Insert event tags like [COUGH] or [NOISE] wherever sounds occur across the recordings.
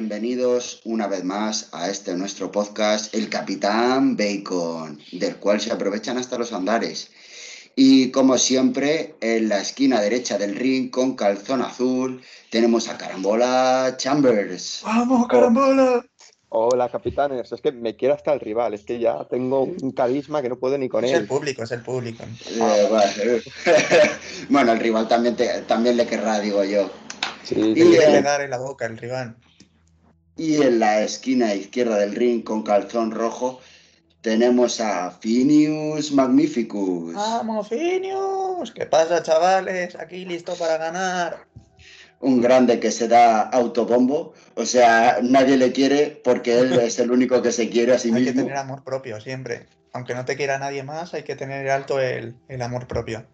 bienvenidos una vez más a este nuestro podcast, El Capitán Bacon, del cual se aprovechan hasta los andares. Y como siempre, en la esquina derecha del ring con calzón azul tenemos a Carambola Chambers. ¡Vamos, Carambola! Hola, capitanes. Es que me quiero hasta el rival. Es que ya tengo un carisma que no puedo ni con él. Es el público, es el público. Eh, bueno, [LAUGHS] bueno, el rival también, te- también le querrá, digo yo. Sí, Y Le quiere pegar en la boca el rival. Y en la esquina izquierda del ring con calzón rojo tenemos a Phineas Magnificus. ¡Vamos, Finius! ¿Qué pasa, chavales? Aquí listo para ganar. Un grande que se da autobombo. O sea, nadie le quiere porque él es el único que se quiere a sí [LAUGHS] Hay que mismo. tener amor propio siempre. Aunque no te quiera nadie más, hay que tener alto el, el amor propio.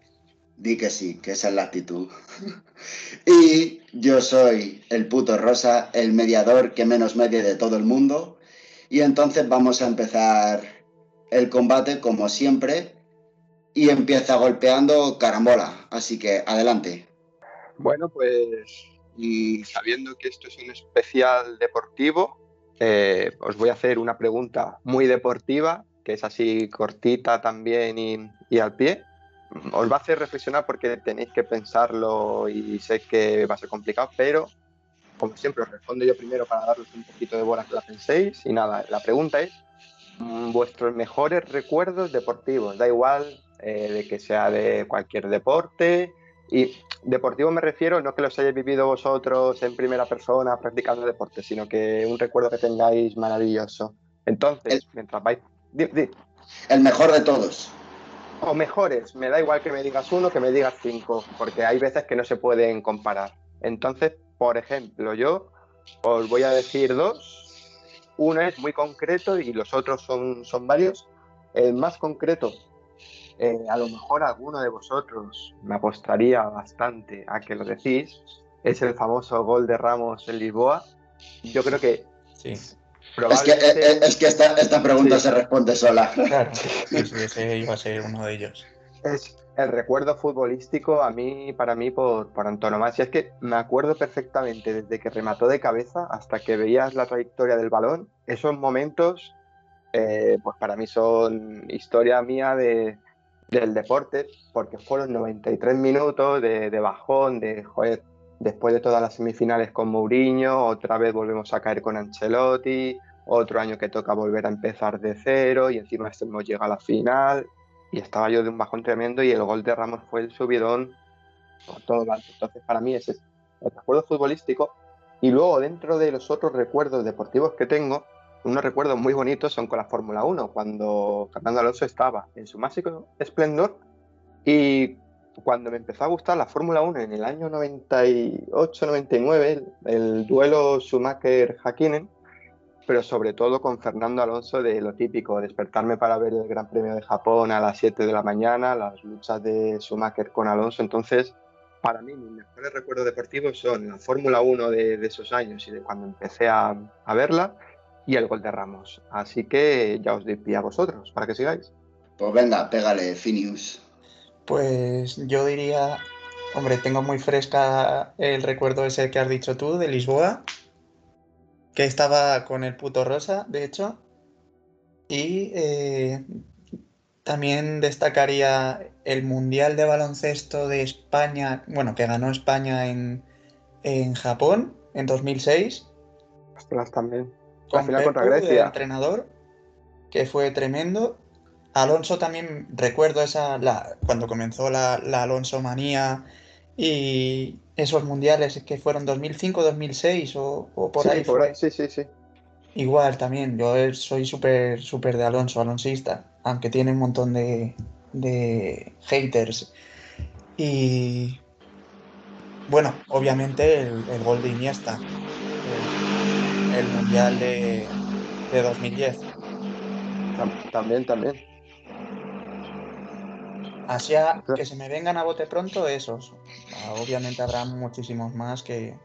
Di que sí, que esa es la actitud. [LAUGHS] y yo soy el puto rosa, el mediador que menos medie de todo el mundo. Y entonces vamos a empezar el combate como siempre. Y empieza golpeando carambola. Así que adelante. Bueno, pues y sabiendo que esto es un especial deportivo, eh, os voy a hacer una pregunta muy deportiva, que es así cortita también y, y al pie. Os va a hacer reflexionar porque tenéis que pensarlo y sé que va a ser complicado, pero como siempre os respondo yo primero para daros un poquito de bola que la penséis. Y nada, la pregunta es mm, vuestros mejores recuerdos deportivos, da igual eh, de que sea de cualquier deporte. Y deportivo me refiero no que los hayáis vivido vosotros en primera persona practicando deporte, sino que un recuerdo que tengáis maravilloso. Entonces, El- mientras vais... di- di- El mejor de todos. O mejores, me da igual que me digas uno que me digas cinco, porque hay veces que no se pueden comparar. Entonces, por ejemplo, yo os voy a decir dos. Uno es muy concreto y los otros son, son varios. El más concreto, eh, a lo mejor alguno de vosotros me apostaría bastante a que lo decís, es el famoso gol de Ramos en Lisboa. Yo creo que Sí, Es que, probablemente... eh, eh, es que esta, esta pregunta Sí. se responde sola. [LAUGHS] claro. Sí, sí, ese iba a ser uno de ellos. Es el recuerdo futbolístico a mí, para mí, por, por antonomasia. Es que me acuerdo perfectamente desde que remató de cabeza hasta que veías la trayectoria del balón. Esos momentos, eh, pues para mí son historia mía de, del deporte, porque fueron 93 minutos de, de bajón, de, joder, después de todas las semifinales con Mourinho, otra vez volvemos a caer con Ancelotti, otro año que toca volver a empezar de cero y encima este hemos llegado a la final y estaba yo de un bajón tremendo y el gol de Ramos fue el subidón por todo lo alto. Entonces, para mí ese es el recuerdo futbolístico. Y luego, dentro de los otros recuerdos deportivos que tengo, unos recuerdos muy bonitos son con la Fórmula 1, cuando Fernando Alonso estaba en su máximo esplendor y cuando me empezó a gustar la Fórmula 1 en el año 98-99, el, el duelo Schumacher-Hakkinen, pero sobre todo con Fernando Alonso de lo típico, despertarme para ver el Gran Premio de Japón a las 7 de la mañana, las luchas de Schumacher con Alonso. Entonces, para mí, mis mejores recuerdos deportivos son la Fórmula 1 de, de esos años y de cuando empecé a, a verla y el gol de Ramos. Así que ya os doy pie a vosotros para que sigáis. Pues venga, pégale, Phineas. Pues yo diría, hombre, tengo muy fresca el recuerdo ese que has dicho tú de Lisboa, que estaba con el puto rosa, de hecho. Y eh, también destacaría el Mundial de Baloncesto de España, bueno, que ganó España en, en Japón en 2006. Ostras, también. La con final contra Pepu Grecia. entrenador, que fue tremendo. Alonso también, recuerdo esa, la, cuando comenzó la, la Alonso manía y esos mundiales que fueron 2005, 2006 o, o por Sí, ahí por ahí, sí, sí, sí. Igual también, yo soy súper súper de Alonso, alonsista, aunque tiene un montón de, de haters. Y bueno, obviamente el, el gol de Iniesta, el, el mundial de, de 2010. Tam- También, también. Así a- que se me vengan a bote pronto esos. Ah, Obviamente habrá muchísimos más que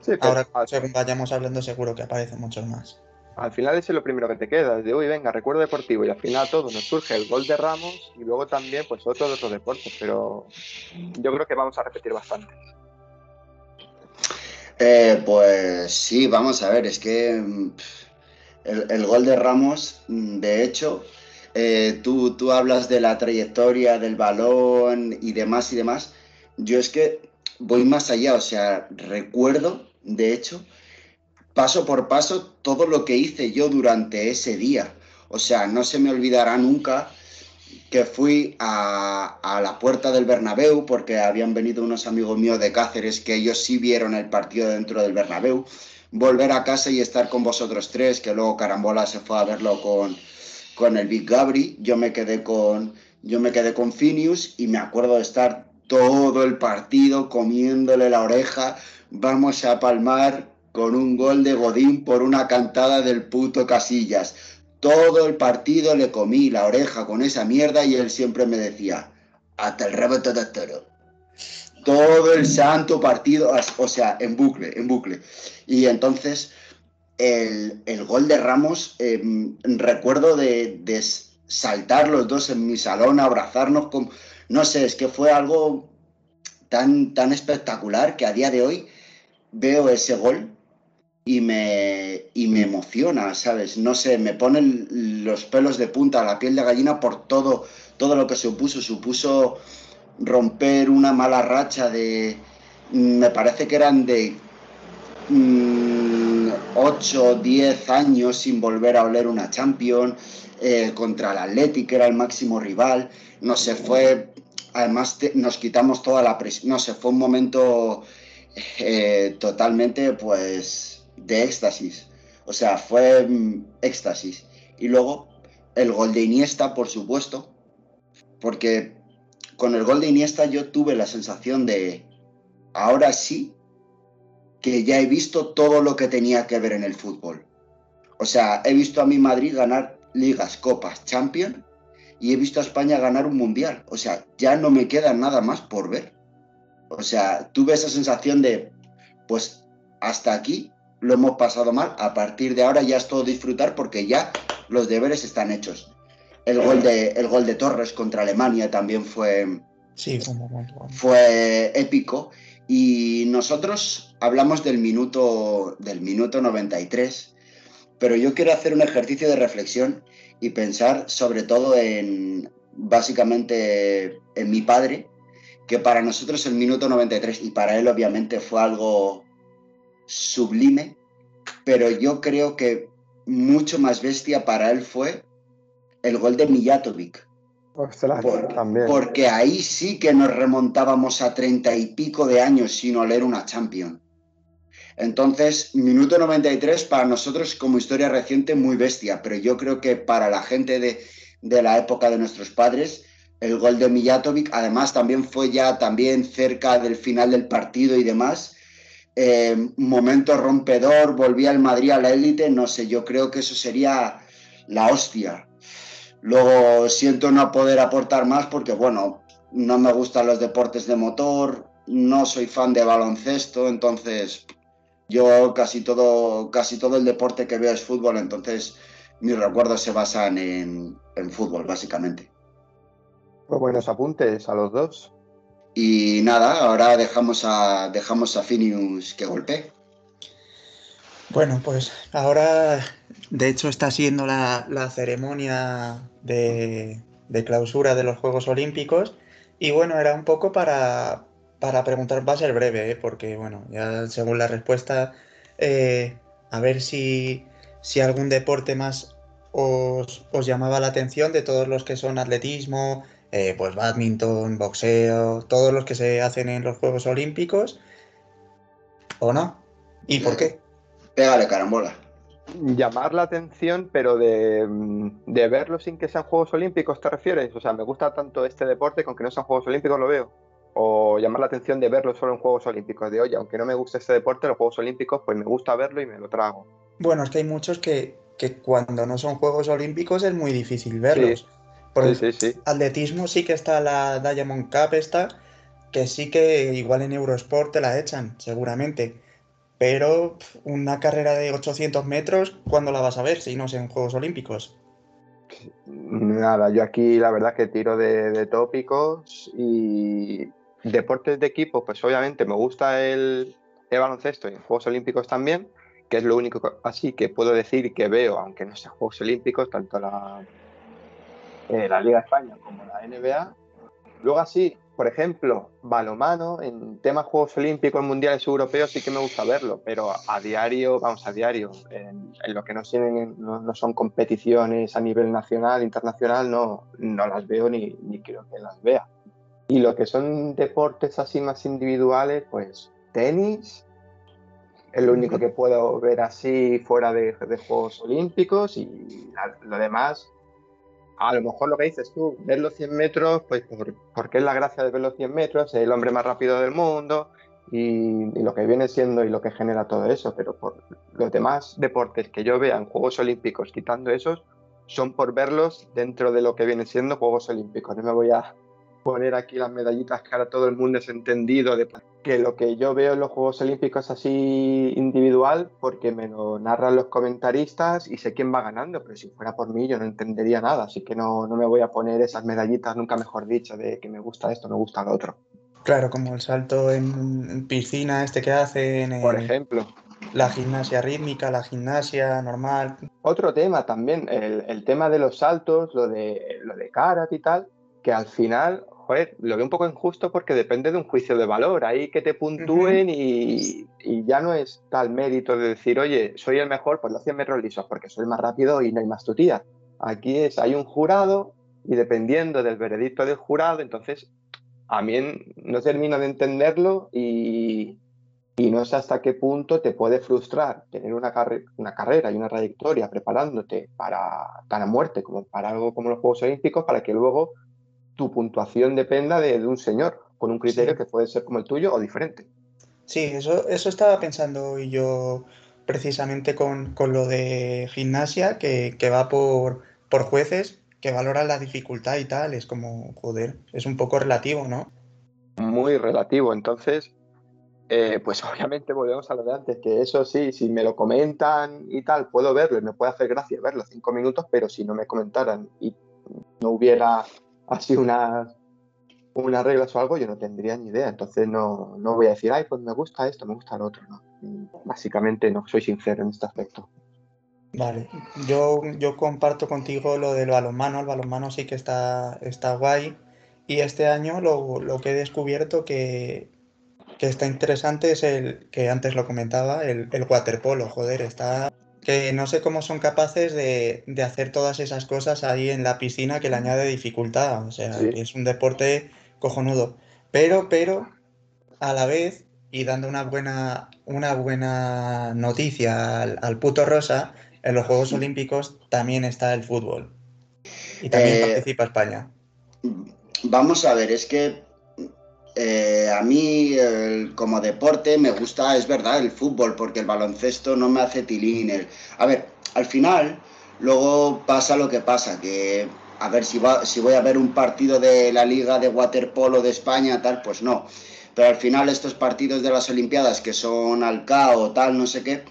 Sí, pero ahora al, según vayamos hablando seguro que aparecen muchos más. al final ese es lo primero que te queda, de uy, venga, recuerdo deportivo, y al final todo nos surge el gol de Ramos y luego también pues otro de otros deportes, pero yo creo que vamos a repetir bastante. Eh, pues sí, vamos a ver, es que mm, el, gol de Ramos, mm, de hecho, eh, tú, tú hablas de la trayectoria del balón y demás y demás. Yo es que voy más allá, o sea, recuerdo, de hecho, paso por paso todo lo que hice yo durante ese día. O sea, no se me olvidará nunca que fui a, la puerta del Bernabéu porque habían venido unos amigos míos de Cáceres que ellos sí vieron el partido dentro del Bernabéu. Volver a casa y estar con vosotros tres, que luego Carambola se fue a verlo con, con el Big Gabri. Yo me quedé con, yo me quedé con Finius y me acuerdo de estar todo el partido comiéndole la oreja. Vamos a palmar con un gol de Godín por una cantada del puto Casillas todo el partido le comí la oreja con esa mierda y él siempre me decía, hasta el rebote de toro. Todo el santo partido, o sea, en bucle, en bucle. Y entonces, el, gol de Ramos, em, recuerdo de, saltar los dos en mi salón, abrazarnos, como, no sé, es que fue algo tan, tan espectacular que a día de hoy veo ese gol y me, y me emociona, ¿sabes? No sé, me ponen los pelos de punta, la piel de gallina por todo, todo lo que supuso. Supuso romper una mala racha de, me parece que eran de 8 o 10 años sin volver a oler una Champions, eh, contra el Athletic, que era el máximo rival. No sé, fue, además nos quitamos toda la presión, no sé, fue un momento eh, totalmente, pues de éxtasis. O sea, fue mm, éxtasis. Y luego el gol de Iniesta, por supuesto, porque con el gol de Iniesta yo tuve la sensación de, ahora sí, que ya he visto todo lo que tenía que ver en el fútbol. O sea, he visto a mi Madrid ganar ligas, copas, Champions y he visto a España ganar un mundial. O sea, ya no me queda nada más por ver. O sea, tuve esa sensación de, pues hasta aquí lo hemos pasado mal, a partir de ahora ya es todo disfrutar porque ya los deberes están hechos. El gol de, el gol de Torres contra Alemania también fue, sí, fue épico. Y nosotros hablamos del minuto, del minuto 93, pero yo quiero hacer un ejercicio de reflexión y pensar sobre todo en, básicamente, en mi padre, que para nosotros el minuto 93 y para él obviamente fue algo sublime, pero yo creo que mucho más bestia para él fue el gol de Mijatovic. porque ahí sí que nos remontábamos a treinta y pico de años sin oler una Champion. Entonces, minuto 93 para nosotros como historia reciente muy bestia, pero yo creo que para la gente de, de la época de nuestros padres, el gol de Mijatovic, además también fue ya también cerca del final del partido y demás, eh, momento rompedor, volvía el Madrid a la élite, no sé, yo creo que eso sería la hostia. Luego siento no poder aportar más porque, bueno, no me gustan los deportes de motor, no soy fan de baloncesto, entonces yo casi todo, casi todo el deporte que veo es fútbol, entonces mis recuerdos se basan en, en fútbol, básicamente. Pues buenos apuntes a los dos. Y nada, ahora dejamos a, dejamos a Finius que golpee. Bueno, pues ahora, de hecho, está siendo la, ceremonia de, clausura de los Juegos Olímpicos. Y bueno, era un poco para, preguntar, va a ser breve, ¿eh? porque bueno, ya según la respuesta, eh, a ver si, si algún deporte más os, os, llamaba la atención de todos los que son atletismo, eh, pues badminton, boxeo, todos los que se hacen en los Juegos Olímpicos, ¿o no? ¿Y por qué? Pégale carambola. Llamar la atención, pero de, de verlo sin que sean Juegos Olímpicos, ¿te refieres? O sea, me gusta tanto este deporte con que no sean Juegos Olímpicos, lo veo. O llamar la atención de verlo solo en Juegos Olímpicos, de oye, aunque no me guste este deporte, los Juegos Olímpicos, pues me gusta verlo y me lo trago. Bueno, es que hay muchos que, que cuando no son Juegos Olímpicos es muy difícil verlos. Por sí, sí, atletismo sí que está la Diamond Cup esta, que sí que igual en Eurosport te la echan, seguramente. Pero una carrera de 800 metros, ¿cuándo la vas a ver si no es en Juegos Olímpicos? Nada, yo aquí la verdad que tiro de, tópicos y deportes de equipo, pues obviamente me gusta el, baloncesto y en Juegos Olímpicos también, que es lo único así que puedo decir que veo, aunque no sean Juegos Olímpicos, tanto la, eh, la Liga España como la NBA. Luego así, por ejemplo, balomano, en temas Juegos Olímpicos, Mundiales Europeos sí que me gusta verlo, pero a diario, vamos, a diario, en, lo que no, tienen, son competiciones a nivel nacional, internacional, no, no las veo ni, quiero que las vea. Y lo que son deportes así más individuales, pues tenis, es lo único que puedo ver así fuera de, Juegos Olímpicos y lo demás, a lo mejor lo que dices tú, ver los 100 metros, pues porque es la gracia de ver los 100 metros, es el hombre más rápido del mundo y, lo que viene siendo y lo que genera todo eso, pero por los demás deportes que yo vea en Juegos Olímpicos, quitando esos, son por verlos dentro de lo que viene siendo Juegos Olímpicos. No me voy a poner aquí las medallitas que ahora todo el mundo es entendido de que lo que yo veo en los Juegos Olímpicos así individual, porque me lo narran los comentaristas y sé quién va ganando, pero si fuera por mí yo no entendería nada, así que no, no me voy a poner esas medallitas, nunca mejor dicho, de que me gusta esto, me gusta lo otro. Claro, como el salto en piscina este que hacen. Por ejemplo. La gimnasia rítmica, la gimnasia normal. Otro tema también, el, el tema de los saltos, lo de, lo de karate y tal, que al final joder, lo veo un poco injusto porque depende de un juicio de valor. Ahí que te puntúen y, ya no es tal mérito de decir, oye, soy el mejor por los 100 metros lisos porque soy más rápido y no hay más tutía. Aquí es, hay un jurado y dependiendo del veredicto del jurado, entonces a mí no termino de entenderlo y, no sé hasta qué punto te puede frustrar tener una, una carrera y una trayectoria preparándote para tan a muerte como para algo como los Juegos Olímpicos para que luego tu puntuación dependa de, un señor, con un criterio que puede ser como el tuyo o diferente. Sí, eso, eso estaba pensando yo precisamente con, lo de gimnasia, que, va por, por jueces que valoran la dificultad y tal. Es como, joder, es un poco relativo, ¿no? Muy relativo. Entonces, eh, pues [LAUGHS] obviamente volvemos a lo de antes, que eso sí, si me lo comentan y tal, puedo verlo y me puede hacer gracia verlo cinco minutos, pero si no me comentaran y no hubiera así unas, unas reglas o algo, yo no tendría ni idea. Entonces no, no voy a decir, ay, pues me gusta esto, me gusta lo otro. Básicamente no, soy sincero en este aspecto. Vale, yo, yo comparto contigo lo del balonmano, el balonmano sí que está, está guay. Y este año lo, lo que he descubierto que, que, está interesante es el que antes lo comentaba, el, el waterpolo, joder, está que no sé cómo son capaces de, hacer todas esas cosas ahí en la piscina que le añade dificultad. O sea, es un deporte cojonudo. Pero, pero, a la vez, y dando una buena, una buena noticia al, puto Rosa, en los Juegos [LAUGHS] Olímpicos también está el fútbol. Y también eh, participa España. Vamos a ver, es que eh, a mí, como deporte, me gusta, es verdad, el fútbol, porque el baloncesto no me hace tilín. A ver, al final, luego pasa lo que pasa, que a ver si, va, si voy a ver un partido de la Liga de Waterpolo de España, tal, pues no. Pero al final, estos partidos de las Olimpiadas que son al cao, tal, no sé qué,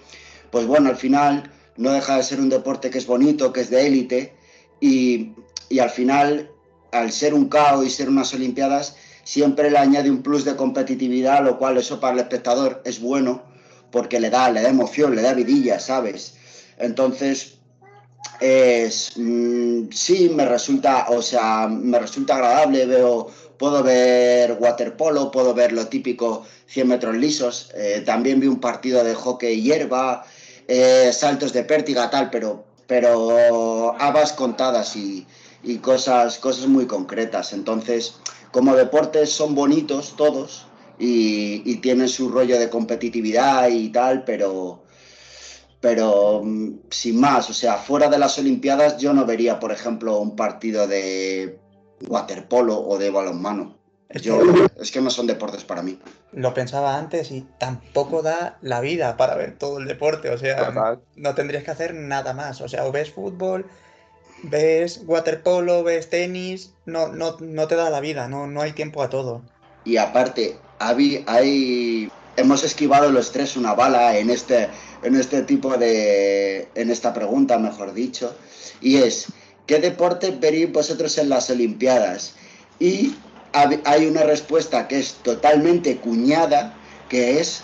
pues bueno, al final no deja de ser un deporte que es bonito, que es de élite, y, y al final, al ser un cao y ser unas Olimpiadas, siempre le añade un plus de competitividad, lo cual eso para el espectador es bueno, porque le da, le da emoción, le da vidilla, ¿sabes? Entonces, es, mm, sí me resulta, o sea, me resulta agradable, veo, puedo ver waterpolo, puedo ver lo típico 100 metros lisos, eh, también vi un partido de hockey hierba, eh, saltos de pértiga, tal, pero, pero habas contadas y, y cosas, cosas muy concretas. Entonces, como deportes son bonitos todos y, tienen su rollo de competitividad y tal, pero, pero mm, sin más, o sea, fuera de las Olimpiadas yo no vería, por ejemplo, un partido de waterpolo o de balonmano. es que no son deportes para mí. Lo pensaba antes y tampoco da la vida para ver todo el deporte, o sea, no tendrías que hacer nada más, o sea, o ves fútbol, ves waterpolo, ves tenis, no, no, no te da la vida, no, no hay tiempo a todo. Y aparte, hay, hemos esquivado los tres una bala en este, en este tipo de, en esta pregunta, mejor dicho, y es, ¿qué deporte veréis vosotros en las Olimpiadas? Y hay una respuesta que es totalmente cuñada, que es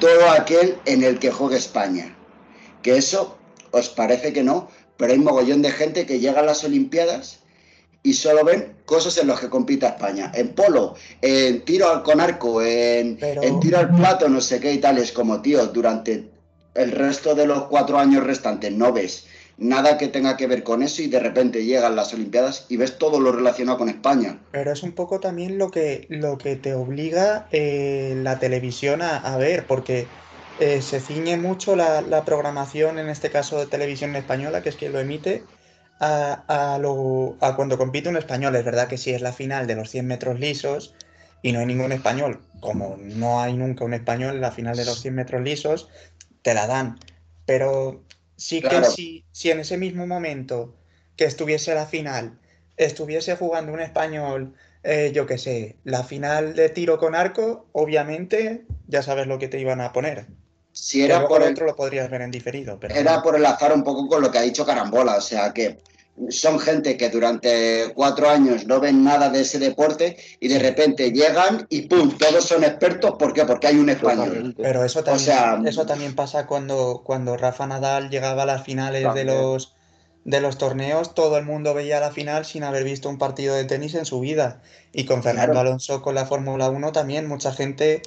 todo aquel en el que juegue España. Que eso os parece que no, pero hay un mogollón de gente que llega a las Olimpiadas y solo ven cosas en las que compita España. En polo, en tiro con arco, en, en tiro al plato, no sé qué y tal. Es como, tío, durante el resto de los cuatro años restantes no ves nada que tenga que ver con eso y de repente llegan las Olimpiadas y ves todo lo relacionado con España. Pero es un poco también lo que, lo que te obliga eh, la televisión a, ver, porque eh, se ciñe mucho la, programación, en este caso de televisión española, que es quien lo emite, a, lo, a cuando compite un español. Es verdad que si es la final de los 100 metros lisos y no hay ningún español, como no hay nunca un español en la final de los 100 metros lisos, te la dan. Pero Sí que si, si en ese mismo momento que estuviese la final, estuviese jugando un español, eh, yo qué sé, la final de tiro con arco, obviamente ya sabes lo que te iban a poner. Si era por el, otro lo podrías ver en diferido. Pero era por el azar un poco con lo que ha dicho Carambola, o sea que son gente que durante cuatro años no ven nada de ese deporte y de repente llegan y ¡pum! Todos son expertos. ¿Por qué? Porque hay un español. Pero eso también, eso también pasa cuando, cuando Rafa Nadal llegaba a las finales de los, de los torneos. Todo el mundo veía la final sin haber visto un partido de tenis en su vida. Y con Fernando Alonso con la Fórmula 1 también mucha gente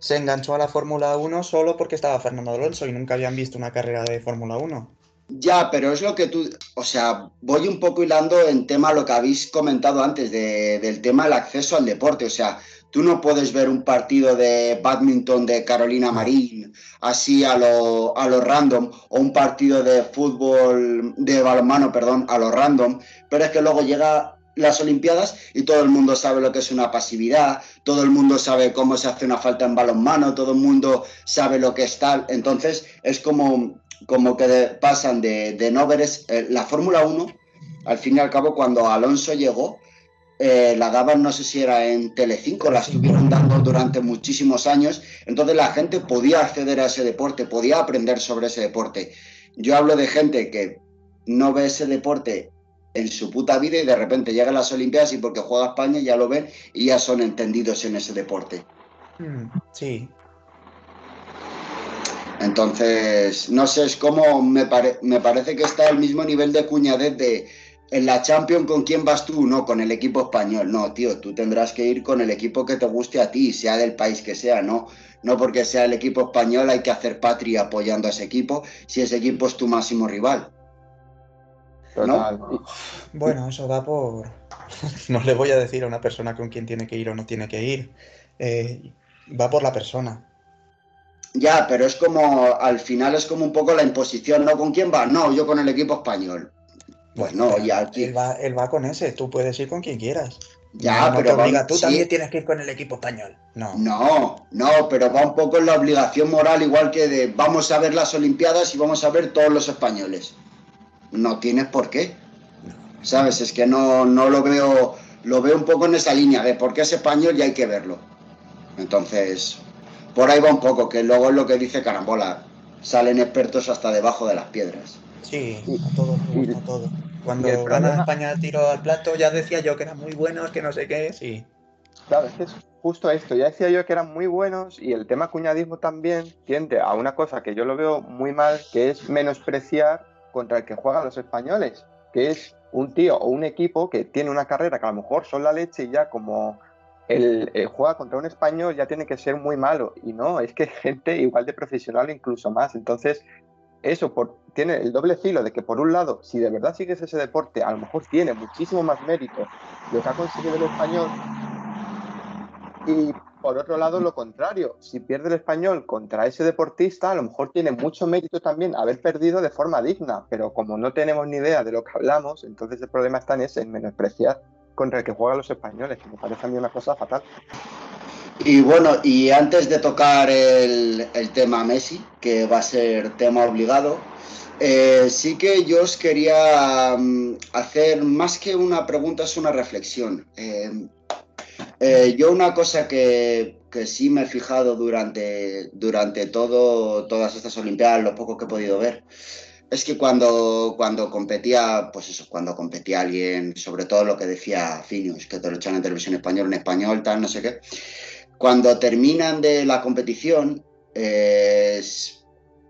se enganchó a la Fórmula 1 solo porque estaba Fernando Alonso y nunca habían visto una carrera de Fórmula 1. Ya, pero es lo que tú, o sea, voy un poco hilando en tema lo que habéis comentado antes del tema del acceso al deporte, o sea, tú no puedes ver un partido de badminton de Carolina Marín así a lo, a lo random o un partido de fútbol, de balonmano, perdón, a lo random, pero es que luego llega las Olimpiadas y todo el mundo sabe lo que es una pasividad, todo el mundo sabe cómo se hace una falta en balonmano, todo el mundo sabe lo que es tal, entonces es como como que pasan de, no ver eh, la Fórmula 1, al fin y al cabo, cuando Alonso llegó, eh, la daban, no sé si era en Telecinco, la estuvieron dando durante muchísimos años, entonces la gente podía acceder a ese deporte, podía aprender sobre ese deporte. Yo hablo de gente que no ve ese deporte en su puta vida y de repente llegan las Olimpiadas y porque juega España ya lo ven y ya son entendidos en ese deporte. Mm, sí, entonces, no sé, es como me, me parece que está al mismo nivel de cuñadez de en la Champions con quién vas tú, no con el equipo español. No, tío, tú tendrás que ir con el equipo que te guste a ti, sea del país que sea, no. No porque sea el equipo español hay que hacer patria apoyando a ese equipo si ese equipo es tu máximo rival. ¿No? Bueno, eso va por. [LAUGHS] no le voy a decir a una persona con quién tiene que ir o no tiene que ir. Eh, va por la persona. Ya, pero es como, al final es como un poco la imposición, ¿no? ¿Con quién va? No, yo con el equipo español. Pues no, ya aquí... Él va, él va con ese, tú puedes ir con quien quieras. Ya, pero tú también tienes que ir con el equipo español. No. No, no, pero va un poco en la obligación moral, igual que de vamos a ver las Olimpiadas y vamos a ver todos los españoles. No tienes por qué. ¿Sabes? Es que no, no lo veo, lo veo un poco en esa línea de por qué es español y hay que verlo. Entonces, por ahí va un poco, que luego es lo que dice Carambola, salen expertos hasta debajo de las piedras. Sí, a todos a todo. Cuando gana España tiro al plato, ya decía yo que eran muy buenos, que no sé qué, sí. Claro, es que es justo esto, ya decía yo que eran muy buenos y el tema cuñadismo también tiende a una cosa que yo lo veo muy mal, que es menospreciar contra el que juegan los españoles, que es un tío o un equipo que tiene una carrera que a lo mejor son la leche y ya como el, juega contra un español ya tiene que ser muy malo. Y no, es que [LAUGHS] gente igual de profesional incluso más. Entonces, eso tiene el doble filo de que por un lado, si de verdad sigues ese deporte, a lo mejor tiene muchísimo más mérito lo que ha conseguido el español. Y por otro lado, lo contrario, si pierde el español contra ese deportista, a lo mejor tiene mucho mérito también haber perdido de forma digna, pero como no tenemos ni idea de lo que hablamos, entonces el problema está en ese, en menospreciar contra el que juegan los españoles, que me parece a mí una cosa fatal. Y bueno, y antes de tocar el, tema Messi, que va a ser tema obligado, eh, sí que yo os quería mm, hacer más que una pregunta, es una reflexión. Eh, eh, yo una cosa que, que, sí me he fijado durante, durante todo, todas estas Olimpiadas, lo poco que he podido ver, es que cuando, cuando competía, pues eso, cuando competía alguien, sobre todo lo que decía Finius, que te lo echan en televisión española, en español, tal, no sé qué, cuando terminan de la competición, eh,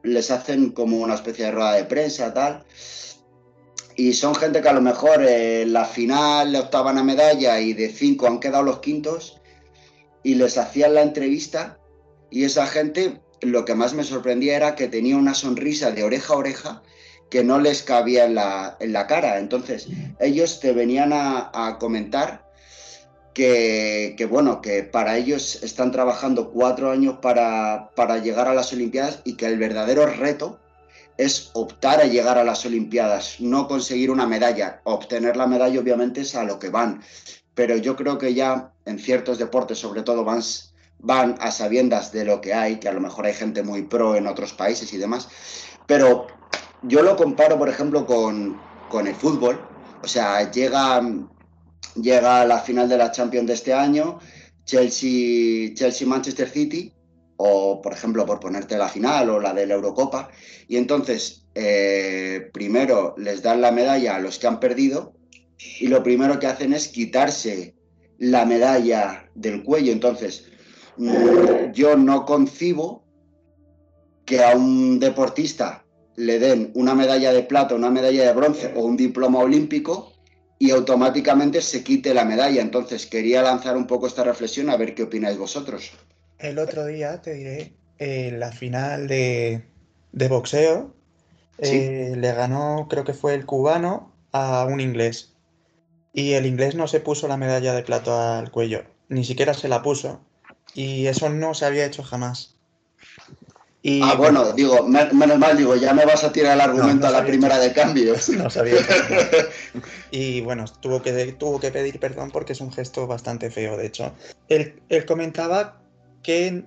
les hacen como una especie de rueda de prensa, tal. Y son gente que a lo mejor en la final le optaban a medalla y de cinco han quedado los quintos y les hacían la entrevista y esa gente lo que más me sorprendía era que tenía una sonrisa de oreja a oreja que no les cabía en la, en la cara. Entonces ellos te venían a, a comentar que, que, bueno, que para ellos están trabajando cuatro años para, para llegar a las Olimpiadas y que el verdadero reto es optar a llegar a las Olimpiadas, no conseguir una medalla. Obtener la medalla obviamente es a lo que van, pero yo creo que ya en ciertos deportes sobre todo van, van a sabiendas de lo que hay, que a lo mejor hay gente muy pro en otros países y demás, pero yo lo comparo por ejemplo con, con el fútbol, o sea, llega, llega a la final de la Champions de este año, Chelsea, Chelsea Manchester City, o por ejemplo por ponerte la final o la de la Eurocopa, y entonces eh, primero les dan la medalla a los que han perdido y lo primero que hacen es quitarse la medalla del cuello. Entonces, mm, yo no concibo que a un deportista le den una medalla de plata, una medalla de bronce o un diploma olímpico y automáticamente se quite la medalla. Entonces, quería lanzar un poco esta reflexión a ver qué opináis vosotros. El otro día, te diré, en la final de, de boxeo, Sí. eh, le ganó, creo que fue el cubano, a un inglés. Y el inglés no se puso la medalla de plata al cuello, ni siquiera se la puso. Y eso no se había hecho jamás. Y Ah, bueno, digo, me- menos mal, digo, ya me vas a tirar el argumento no a la sabía primera de cambios. [LAUGHS] no jamás. [LAUGHS] Y bueno, tuvo que, tuvo que pedir perdón porque es un gesto bastante feo, de hecho. Él, él comentaba que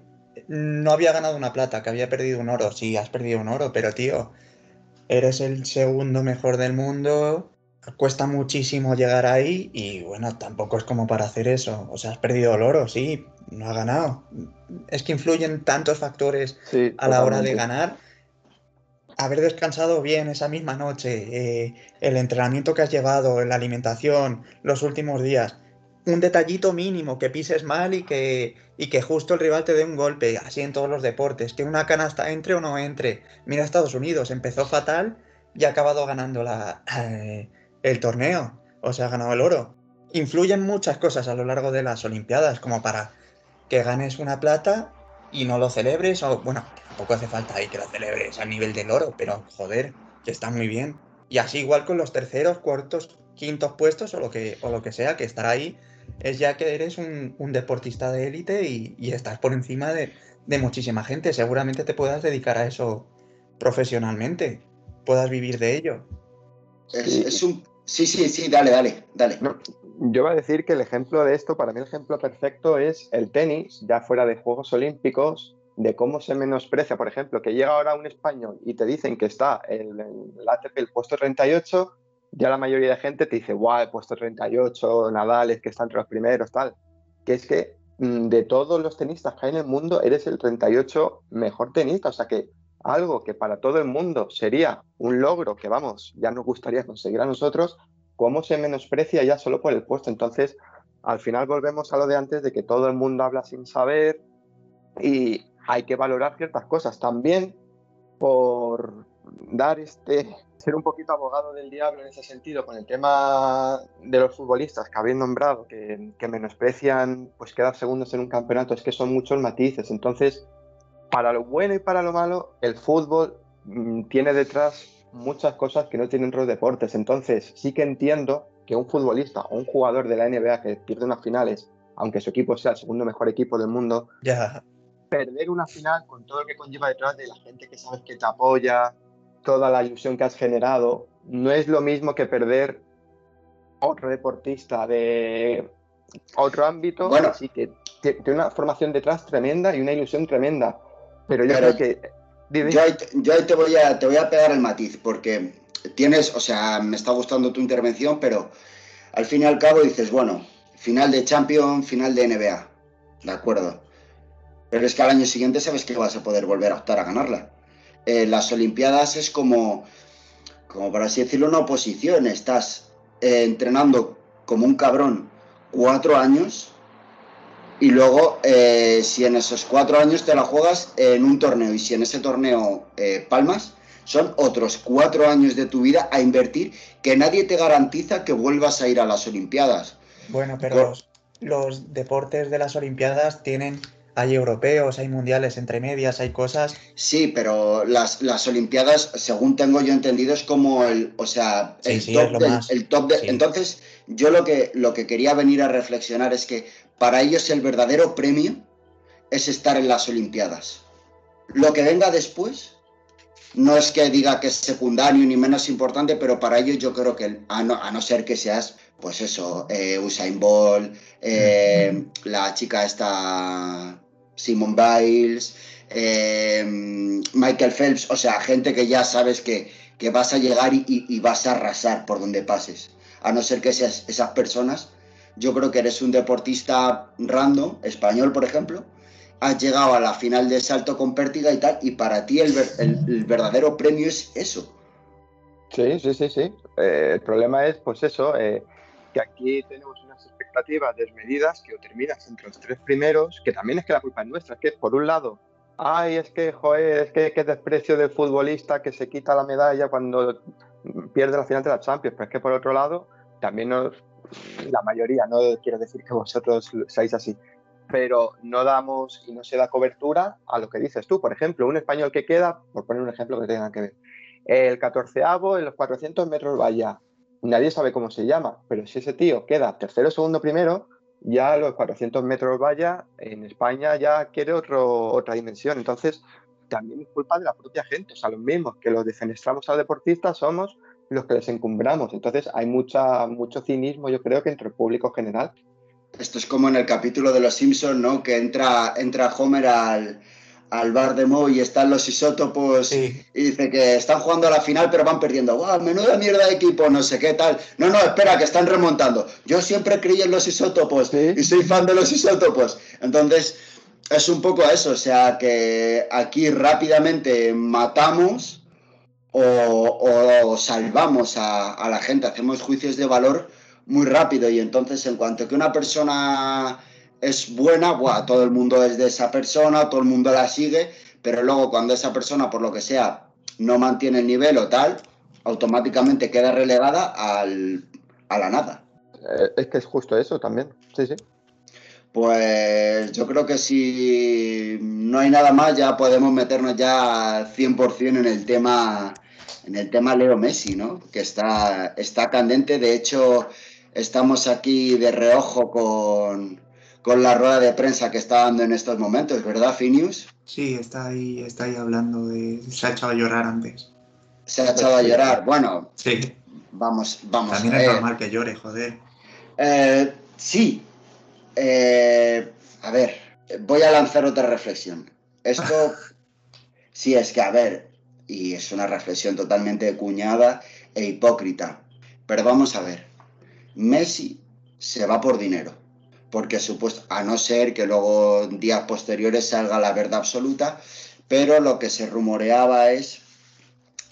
no había ganado una plata, que había perdido un oro. Sí, has perdido un oro, pero tío, eres el segundo mejor del mundo, cuesta muchísimo llegar ahí y bueno, tampoco es como para hacer eso. O sea, has perdido el oro, sí, no has ganado. Es que influyen tantos factores Sí, a la hora de ganar. Haber descansado bien esa misma noche, eh, el entrenamiento que has llevado, la alimentación, los últimos días, un detallito mínimo, que pises mal y que, y que justo el rival te dé un golpe, así en todos los deportes, que una canasta entre o no entre. Mira Estados Unidos, empezó fatal y ha acabado ganando la, eh, el torneo, o sea, ha ganado el oro. Influyen muchas cosas a lo largo de las Olimpiadas, como para que ganes una plata y no lo celebres, o bueno, tampoco hace falta ahí que lo celebres a nivel del oro, pero joder, que está muy bien. Y así igual con los terceros, cuartos, quintos puestos o lo que, o lo que sea, que estar ahí es ya que eres un, un deportista de élite y, y estás por encima de, de muchísima gente. Seguramente te puedas dedicar a eso profesionalmente, puedas vivir de ello. Es, Sí. es un... Sí, sí, sí, dale, dale, dale. No, yo voy a decir que el ejemplo de esto, para mí el ejemplo perfecto es el tenis, ya fuera de Juegos Olímpicos, de cómo se menosprecia, por ejemplo, que llega ahora un español y te dicen que está en el ATP el puesto 38, ya la mayoría de gente te dice, guau, el puesto 38, Nadal es que está entre los primeros, tal. Que es que mm, de todos los tenistas que hay en el mundo, eres el 38 mejor tenista, o sea que algo que para todo el mundo sería un logro que, vamos, ya nos gustaría conseguir a nosotros, cómo se menosprecia ya solo por el puesto. Entonces, al final volvemos a lo de antes de que todo el mundo habla sin saber y hay que valorar ciertas cosas. También por dar este, ser un poquito abogado del diablo en ese sentido con el tema de los futbolistas que habéis nombrado, que, que menosprecian pues quedar segundos en un campeonato, es que son muchos matices. Entonces, para lo bueno y para lo malo, el fútbol mm, tiene detrás muchas cosas que no tienen otros deportes. Entonces, sí que entiendo que un futbolista o un jugador de la NBA que pierde unas finales, aunque su equipo sea el segundo mejor equipo del mundo, Ya, perder una final con todo lo que conlleva detrás de la gente que sabes que te apoya, toda la ilusión que has generado, no es lo mismo que perder otro deportista de otro ámbito, Bueno. así que tiene una formación detrás tremenda y una ilusión tremenda. Pero yo Pero creo que... Dime. Yo ahí, yo ahí te, voy a, te voy a pegar el matiz, porque tienes, o sea, me está gustando tu intervención, pero al fin y al cabo dices, bueno, final de Champions, final de NBA, de acuerdo. Pero es que al año siguiente sabes que vas a poder volver a optar a ganarla. Eh, las Olimpiadas es como, como por así decirlo, una oposición. Estás eh, entrenando como un cabrón cuatro años Y luego, eh, si en esos cuatro años te la juegas en un torneo y si en ese torneo palmas, son otros cuatro años de tu vida a invertir que nadie te garantiza que vuelvas a ir a las Olimpiadas. Bueno, pero los, los deportes de las Olimpiadas tienen hay europeos, hay mundiales entre medias, hay cosas. Sí, pero las, las Olimpiadas, según tengo yo entendido, es como el, o sea, el top, de, Entonces, yo lo que, lo que quería venir a reflexionar es que para ellos el verdadero premio es estar en las Olimpiadas. Lo que venga después no es que diga que es secundario ni menos importante, pero para ellos yo creo que, a no, a no ser que seas, pues eso, eh, Usain Bolt, eh, la chica esta Simon Biles, eh, Michael Phelps, o sea, gente que ya sabes que, vas a llegar y, vas a arrasar por donde pases. A no ser que seas esas personas, yo creo que eres un deportista random, español por ejemplo, has llegado a la final de salto con pértiga y tal, y para ti el, verdadero premio es eso. Sí, sí, sí, sí. Eh, el problema es, pues eso, eh, que aquí tenemos expectativas desmedidas que o terminas entre los tres primeros, que también es que la culpa es nuestra, es que por un lado, ay, es que, joder, es que desprecio del futbolista que se quita la medalla cuando pierde la final de la Champions, pero es que por otro lado, también nos, la mayoría, no quiero decir que vosotros seáis así, pero no damos y no se da cobertura a lo que dices tú. Por ejemplo, un español que queda, por poner un ejemplo que tenga que ver, el catorceavo en los 400 metros valla, nadie sabe cómo se llama, pero si ese tío queda tercero, segundo, primero, ya los 400 metros vaya, en España ya quiere otro, otra dimensión. Entonces, también es culpa de la propia gente, o sea, los mismos que los defenestramos a deportistas somos los que les encumbramos. Entonces, hay mucha, mucho cinismo, yo creo que entre el público general. Esto es como en el capítulo de Los Simpsons, ¿no? Que entra, entra Homer al, al bar de Mo y están los isótopos y dice que están jugando a la final pero van perdiendo. ¡Wow! Menuda mierda de equipo, no sé qué tal. No, no, espera, que están remontando. Yo siempre creí en los isótopos y soy fan de los isótopos. Entonces, es un poco eso, o sea, que aquí rápidamente matamos o, salvamos a, a la gente, hacemos juicios de valor muy rápido y entonces en cuanto que una persona es buena, todo el mundo es de esa persona, todo el mundo la sigue, pero luego cuando esa persona, por lo que sea, no mantiene el nivel o tal, automáticamente queda relegada al, a la nada. Eh, es que es justo eso también, sí, sí. Pues yo creo que si no hay nada más, ya podemos meternos ya 100% en el tema en el tema Leo Messi, ¿no? Que está, está candente. De hecho, estamos aquí de reojo con, con la rueda de prensa que está dando en estos momentos, ¿verdad, Finius? Sí, está ahí, está ahí hablando de. Se ha echado a llorar antes. Se ha echado a llorar. Bueno, sí. Vamos, vamos. También es normal que llore, joder. Eh, sí. Eh, a ver, voy a lanzar otra reflexión. Esto, [LAUGHS] sí, es que, a ver, y es una reflexión totalmente cuñada e hipócrita. Pero vamos a ver. Messi se va por dinero porque supuesto, a no ser que luego días posteriores salga la verdad absoluta, pero lo que se rumoreaba es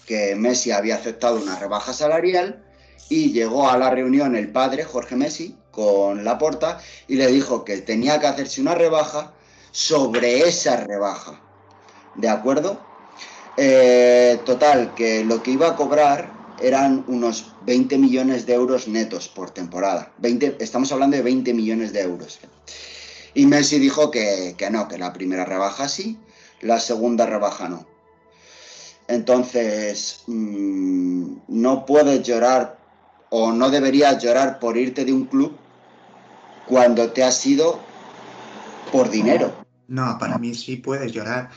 que Messi había aceptado una rebaja salarial y llegó a la reunión el padre, Jorge Messi, con Laporta y le dijo que tenía que hacerse una rebaja sobre esa rebaja. ¿De acuerdo? Eh, total, que lo que iba a cobrar eran unos 20 millones de euros netos por temporada. 20, estamos hablando de 20 millones de euros. Y Messi dijo que, no, que la primera rebaja sí, la segunda rebaja no. Entonces, mm, no puedes llorar o no deberías llorar por irte de un club cuando te has ido por dinero. No, para mí sí puedes llorar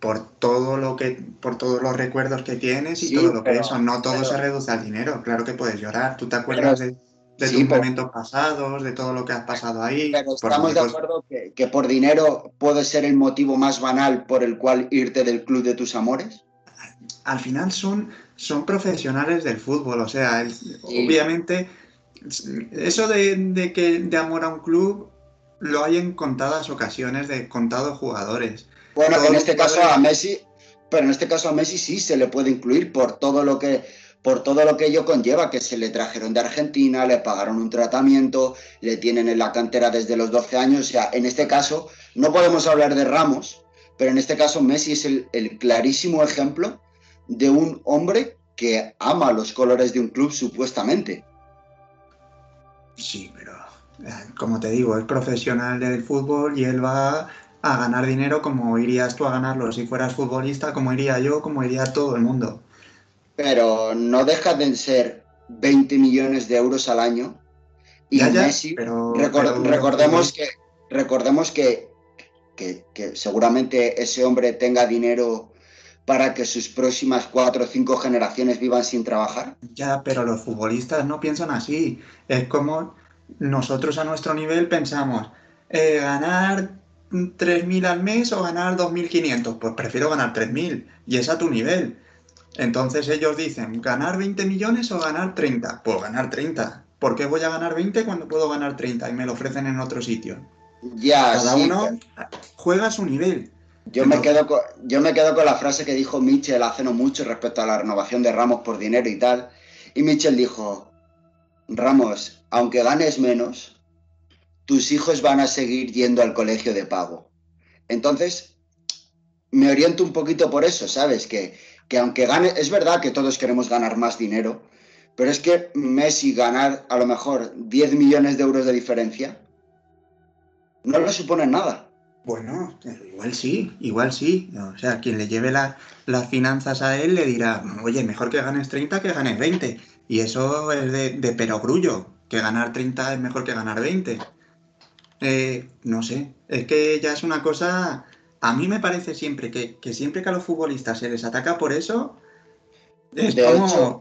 por todo lo que, por todos los recuerdos que tienes y todo lo que eso. No todo se reduce al dinero. Claro que puedes llorar. Tú te acuerdas de, tus momentos pasados, de todo lo que has pasado ahí. Pero estamos de acuerdo que, por dinero puede ser el motivo más banal por el cual irte del club de tus amores. Al final son, son profesionales del fútbol. O sea, obviamente, eso de, de, que de amor a un club lo hay en contadas ocasiones de contados jugadores. Bueno, en este caso a Messi, pero en este caso a Messi sí se le puede incluir por todo lo que por todo lo que ello conlleva, que se le trajeron de Argentina, le pagaron un tratamiento, le tienen en la cantera desde los 12 años. O sea, en este caso, no podemos hablar de Ramos, pero en este caso Messi es el, el clarísimo ejemplo de un hombre que ama los colores de un club supuestamente. Sí, pero eh, como te digo, es profesional del fútbol y él va a ganar dinero como irías tú a ganarlo si fueras futbolista, como iría yo, como iría todo el mundo pero no deja de ser 20 millones de euros al año. Y Messi, recordemos, que, recordemos que, que, seguramente ese hombre tenga dinero para que sus próximas cuatro o cinco generaciones vivan sin trabajar. Ya, pero los futbolistas no piensan así. Es como nosotros a nuestro nivel pensamos, eh, ganar 3.000 al mes o ganar 2.500. Pues prefiero ganar 3.000 y es a tu nivel. Entonces ellos dicen, ¿ganar 20 millones o ganar 30? Pues ganar 30. ¿Por qué voy a ganar 20 cuando puedo ganar 30 y me lo ofrecen en otro sitio? Ya, Cada uno juega a su nivel. Yo, me quedo con, yo me quedo con la frase que dijo Mitchell hace no mucho respecto a la renovación de Ramos por dinero y tal. Y Mitchell dijo, Ramos, aunque ganes menos, tus hijos van a seguir yendo al colegio de pago. Entonces, me oriento un poquito por eso, ¿sabes? Que que aunque gane, es verdad que todos queremos ganar más dinero, pero es que Messi ganar a lo mejor 10 millones de euros de diferencia no le supone nada. Bueno, igual sí, igual sí. O sea, quien le lleve las finanzas a él le dirá, oye, mejor que ganes 30 que ganes 20. Y eso es de, de perogrullo, que ganar 30 es mejor que ganar 20. Eh, no sé, es que ya es una cosa a mí me parece siempre que, siempre que a los futbolistas se les ataca por eso, es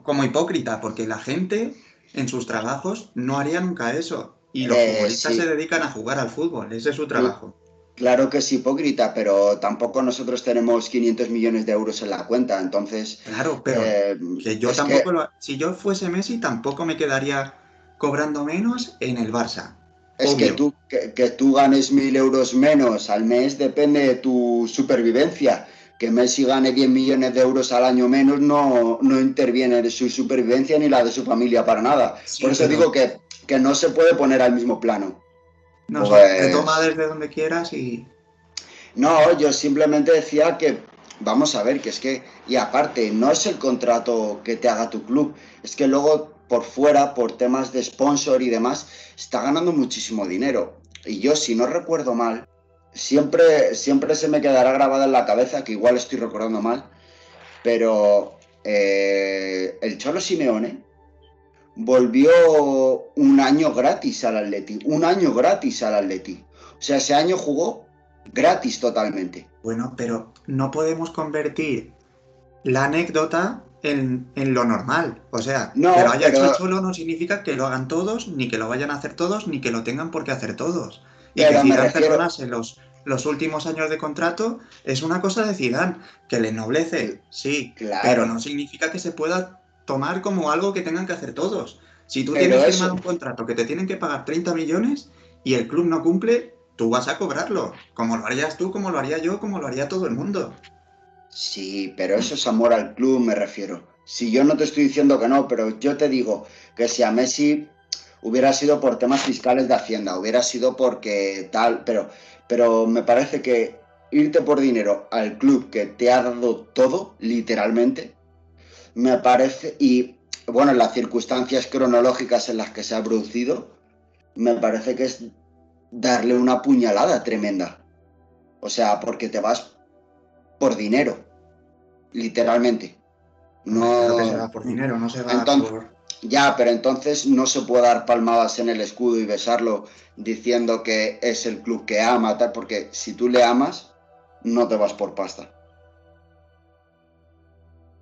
como, hipócrita, porque la gente en sus trabajos no haría nunca eso. Y los eh, futbolistas se dedican a jugar al fútbol, ese es su trabajo. Claro que es hipócrita, pero tampoco nosotros tenemos 500 millones de euros en la cuenta, entonces... Claro, pero eh, yo tampoco si yo fuese Messi tampoco me quedaría cobrando menos en el Barça. Es que tú, que, tú ganes mil euros menos al mes depende de tu supervivencia. Que Messi gane 10 millones de euros al año menos no, no interviene en su supervivencia ni la de su familia para nada. Por eso digo que, que, no se puede poner al mismo plano. No, te pues toma desde donde quieras y... No, yo simplemente decía que, vamos a ver, que es que, y aparte, no es el contrato que te haga tu club, es que luego por fuera, por temas de sponsor y demás, está ganando muchísimo dinero. Y yo, si no recuerdo mal, siempre, siempre se me quedará grabada en la cabeza, que igual estoy recordando mal, pero eh, el Cholo Simeone volvió un año gratis al Atleti, un año gratis al Atleti. O sea, ese año jugó gratis totalmente. Bueno, pero no podemos convertir la anécdota en, lo normal. O sea, que lo haya hecho Cholo no significa que lo hagan todos, ni que lo vayan a hacer todos, ni que lo tengan por qué hacer todos. Y que Zidane perdonase los, los últimos años de contrato es una cosa de Zidane, que le ennoblece, sí, pero no significa que se pueda tomar como algo que tengan que hacer todos. Si tú tienes firmado un contrato que te tienen que pagar 30 millones y el club no cumple, tú vas a cobrarlo, como lo harías tú, como lo haría yo, como lo haría todo el mundo. Sí, pero eso es amor al club, me refiero. Si yo no te estoy diciendo que no, pero yo te digo que si a Messi hubiera sido por temas fiscales de Hacienda, hubiera sido porque tal, pero, pero me parece que irte por dinero al club que te ha dado todo, literalmente, me parece, y bueno, en las circunstancias cronológicas en las que se ha producido, me parece que es darle una puñalada tremenda. O sea, porque te vas por dinero, literalmente. No, se va por dinero, no se va por... Ya, pero entonces no se puede dar palmadas en el escudo y besarlo diciendo que es el club que ama, tal, porque si tú le amas, no te vas por pasta.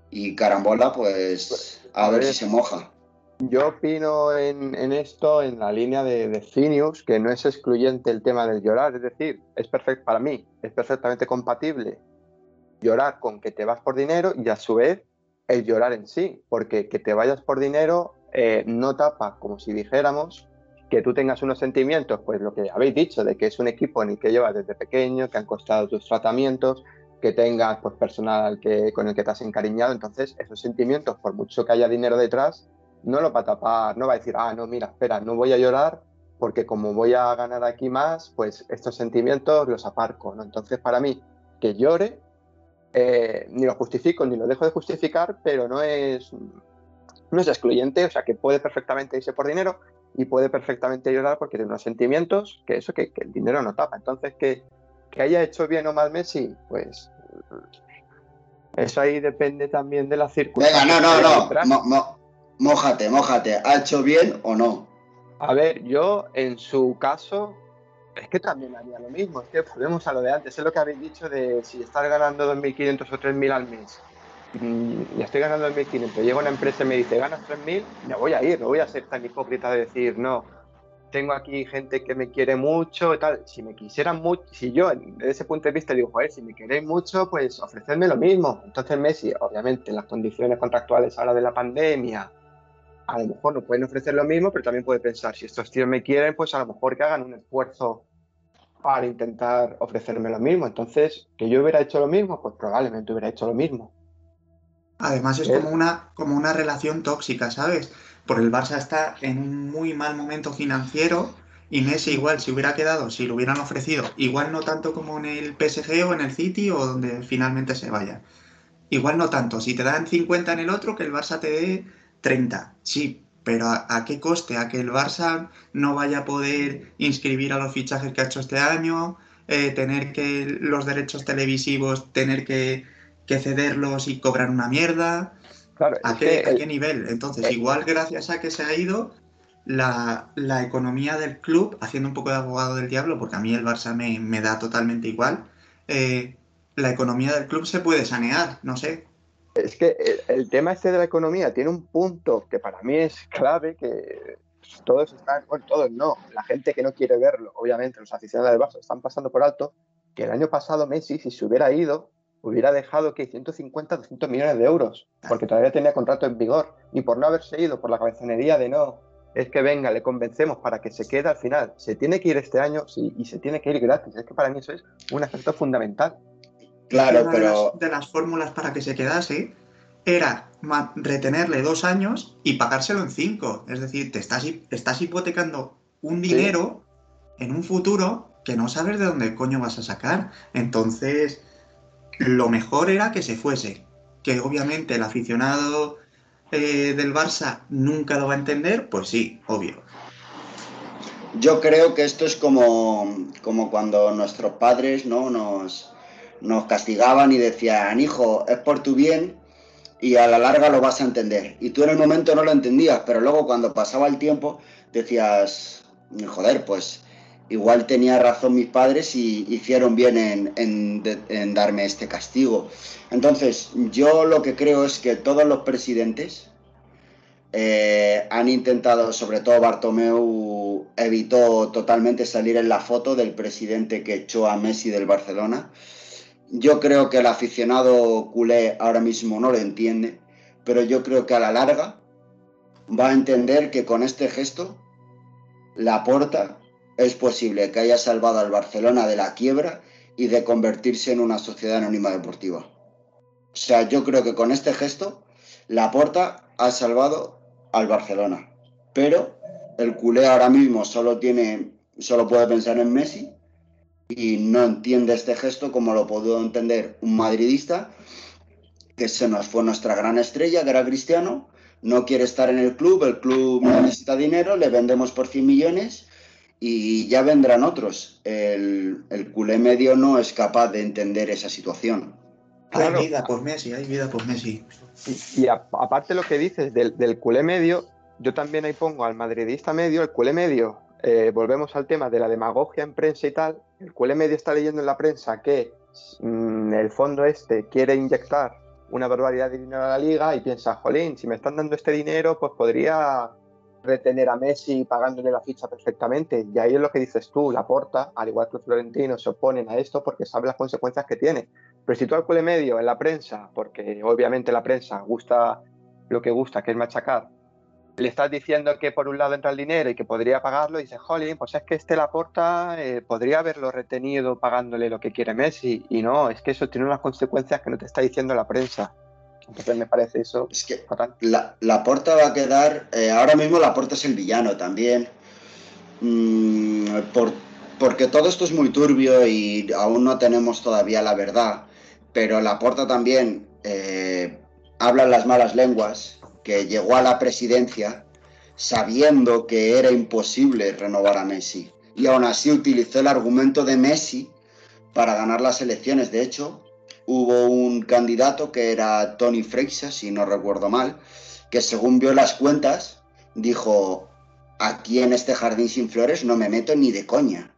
Y carambola, pues, pues a, ver, si se moja. Yo opino en, esto en la línea de, de Finius, que no es excluyente el tema del llorar, es decir, es perfecto para mí, es perfectamente compatible llorar con que te vas por dinero y a su vez el llorar en sí, porque que te vayas por dinero eh, no tapa, como si dijéramos, que tú tengas unos sentimientos, pues lo que habéis dicho, de que es un equipo en el que llevas desde pequeño, que han costado tus tratamientos, que tengas pues, personal que, con el que te has encariñado. Entonces, esos sentimientos, por mucho que haya dinero detrás, no lo va a tapar, no va a decir, ah, no, mira, espera, no voy a llorar porque como voy a ganar aquí más, pues estos sentimientos los aparco. ¿no? Entonces, para mí, que llore, eh, ni lo justifico ni lo dejo de justificar, pero no es, no es excluyente, o sea, que puede perfectamente irse por dinero y puede perfectamente llorar porque tiene unos sentimientos que eso que, el dinero no tapa. Entonces, que, que haya hecho bien o mal Messi, pues eso ahí depende también de las circunstancias. Venga, no, no, no. Mójate, mójate. ¿Ha hecho bien o no? A ver, yo en su caso, es que también haría lo mismo. Es que volvemos a lo de antes. Es lo que habéis dicho de si estás ganando 2.500 o 3.000 al mes y estoy ganando 2.500, llego a una empresa y me dice ganas 3.000, me voy a ir, no voy a ser tan hipócrita de decir no, tengo aquí gente que me quiere mucho y tal. Si me quisieran mucho, si yo desde ese punto de vista digo, joder, si me queréis mucho, pues ofrecerme lo mismo. Entonces Messi, obviamente, en las condiciones contractuales ahora de la pandemia, a lo mejor no pueden ofrecer lo mismo, pero también puede pensar, si estos tíos me quieren, pues a lo mejor que hagan un esfuerzo para intentar ofrecerme lo mismo. Entonces, que yo hubiera hecho lo mismo, pues probablemente hubiera hecho lo mismo. Además es como una, como una relación tóxica, ¿sabes? Porque el Barça está en un muy mal momento financiero y Messi igual si hubiera quedado, si lo hubieran ofrecido, igual no tanto como en el PSG o en el City o donde finalmente se vaya. Igual no tanto, si te dan 50 en el otro, que el Barça te dé 30, sí, pero ¿a, qué coste? ¿A que el Barça no vaya a poder inscribir a los fichajes que ha hecho este año? Eh, tener que los derechos televisivos, tener que, que cederlos y cobrar una mierda. ¿A, qué, nivel? Entonces, igual gracias a que se ha ido, la, economía del club, haciendo un poco de abogado del diablo, porque a mí el Barça me, da totalmente igual, eh, la economía del club se puede sanear, no sé. Es que el, tema este de la economía tiene un punto que para mí es clave, que todos están, bueno, todos no, la gente que no quiere verlo, obviamente los aficionados del Barça están pasando por alto, que el año pasado Messi, si se hubiera ido, hubiera dejado que 150, 200 millones de euros, porque todavía tenía contrato en vigor, y por no haberse ido, por la cabezonería de no, es que venga, le convencemos para que se quede al final, se tiene que ir este año sí, y se tiene que ir gratis, es que para mí eso es un aspecto fundamental. Claro, pero... De las, fórmulas para que se quedase era retenerle dos años y pagárselo en cinco, es decir, te estás, estás hipotecando un dinero en un futuro que no sabes de dónde coño vas a sacar, entonces lo mejor era que se fuese. Que obviamente el aficionado eh, del Barça nunca lo va a entender, pues sí, obvio. Yo creo que esto es como, como cuando nuestros padres ¿no? nos, nos castigaban y decían, hijo, es por tu bien y a la larga lo vas a entender. Y tú en el momento no lo entendías, pero luego cuando pasaba el tiempo decías, joder, pues igual tenía razón mis padres y hicieron bien en, darme este castigo. Entonces, yo lo que creo es que todos los presidentes eh, han intentado, sobre todo Bartomeu evitó totalmente salir en la foto del presidente que echó a Messi del Barcelona. Yo creo que el aficionado culé ahora mismo no lo entiende, pero yo creo que a la larga va a entender que con este gesto la porta es posible que haya salvado al Barcelona de la quiebra y de convertirse en una sociedad anónima deportiva. O sea, yo creo que con este gesto, Laporta ha salvado al Barcelona. Pero el culé ahora mismo solo tiene, solo puede pensar en Messi y no entiende este gesto como lo pudo entender un madridista que se nos fue nuestra gran estrella, que era Cristiano, no quiere estar en el club, el club necesita dinero, le vendemos por 100 millones y ya vendrán otros. El, el culé medio no es capaz de entender esa situación. Hay vida por Messi, hay vida por Messi. Y, aparte lo que dices del, del, culé medio, yo también ahí pongo al madridista medio, el culé medio, eh, volvemos al tema de la demagogia en prensa y tal, el culé medio está leyendo en la prensa que mm, el fondo este quiere inyectar una barbaridad de dinero a la liga y piensa, jolín, si me están dando este dinero, pues podría retener a Messi pagándole la ficha perfectamente. Y ahí es lo que dices tú, la porta, al igual que Florentino, se oponen a esto porque saben las consecuencias que tiene. Pero si tú al medio en la prensa, porque obviamente la prensa gusta lo que gusta, que es machacar, le estás diciendo que por un lado entra el dinero y que podría pagarlo, y dices, jolín, pues es que este Laporta eh, podría haberlo retenido pagándole lo que quiere Messi, y no, es que eso tiene unas consecuencias que no te está diciendo la prensa. Entonces me parece eso. Es que la, la porta va a quedar. Eh, ahora mismo la porta es el villano también. Mm, por, porque todo esto es muy turbio y aún no tenemos todavía la verdad. Pero la porta también eh, habla en las malas lenguas que llegó a la presidencia sabiendo que era imposible renovar a Messi. Y aún así utilizó el argumento de Messi para ganar las elecciones. De hecho, hubo un candidato que era Tony Freixas, si no recuerdo mal, que según vio las cuentas, dijo, aquí en este jardín sin flores no me meto ni de coña.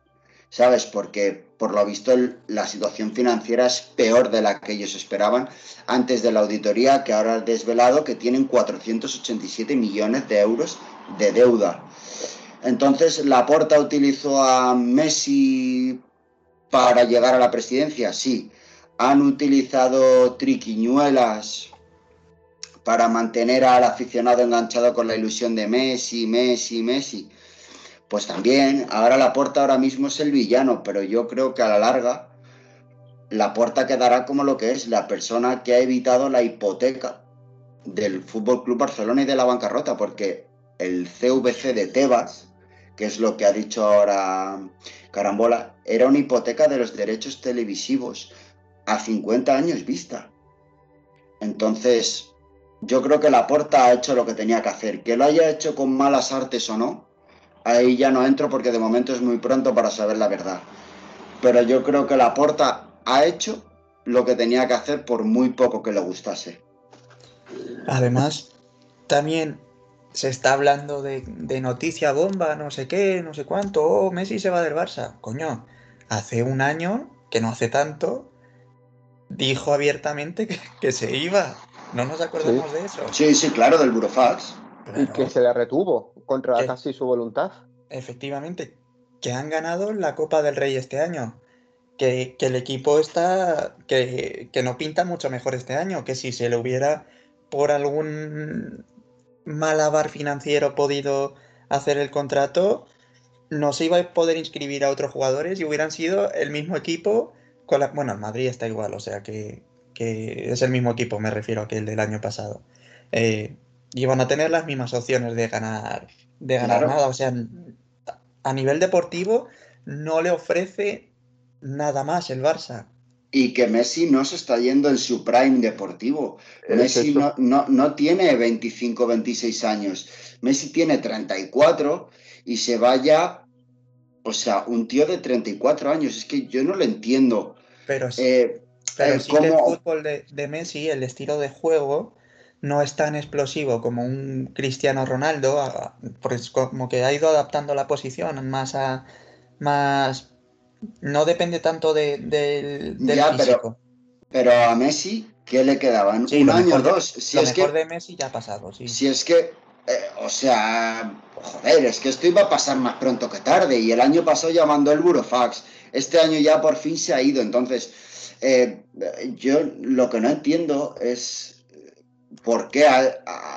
¿Sabes? Porque por lo visto la situación financiera es peor de la que ellos esperaban antes de la auditoría que ahora ha desvelado que tienen 487 millones de euros de deuda. Entonces, ¿Laporta utilizó a Messi para llegar a la presidencia? Sí. ¿Han utilizado triquiñuelas para mantener al aficionado enganchado con la ilusión de Messi, Messi, Messi? Pues también, ahora la puerta ahora mismo es el villano, pero yo creo que a la larga la puerta quedará como lo que es la persona que ha evitado la hipoteca del Fútbol Club Barcelona y de la bancarrota, porque el CVC de Tebas, que es lo que ha dicho ahora Carambola, era una hipoteca de los derechos televisivos a 50 años vista. Entonces, yo creo que la puerta ha hecho lo que tenía que hacer. Que lo haya hecho con malas artes o no, ahí ya no entro porque de momento es muy pronto para saber la verdad. Pero yo creo que la Porta ha hecho lo que tenía que hacer por muy poco que le gustase. Además, también se está hablando de, noticia bomba, no sé qué, no sé cuánto, oh, Messi se va del Barça. Coño, hace un año, que no hace tanto, dijo abiertamente que, se iba. No nos acordamos de eso. Sí, sí, claro, del Burofax. Y que se le retuvo contra casi su voluntad. Efectivamente, que han ganado la Copa del Rey este año. Que, el equipo está. Que, no pinta mucho mejor este año. Que si se le hubiera, por algún malabar financiero, podido hacer el contrato, no se iba a poder inscribir a otros jugadores y hubieran sido el mismo equipo. Con la, bueno, el Madrid está igual, o sea que, es el mismo equipo, me refiero a que el del año pasado. Eh, y van a tener las mismas opciones de ganar, de ganar nada. O sea, a nivel deportivo no le ofrece nada más el Barça. Y que Messi no se está yendo en su prime deportivo. Messi no, no, tiene 25, 26 años. Messi tiene 34 y se vaya, o sea, un tío de 34 años. Es que yo no lo entiendo. Pero sí, eh, pero eh, sí que el fútbol de, de Messi, el estilo de juego, no es tan explosivo como un Cristiano Ronaldo, pues como que ha ido adaptando la posición más a más no depende tanto de, del físico. Pero, a Messi, ¿qué le quedaban? un año o dos. Si es que, de Messi ya ha pasado, sí. Si es que, eh, o sea, joder, es que esto iba a pasar más pronto que tarde. Y el año pasado ya mandó el Burofax. Este año ya por fin se ha ido. Entonces, eh, yo lo que no entiendo es ¿por qué?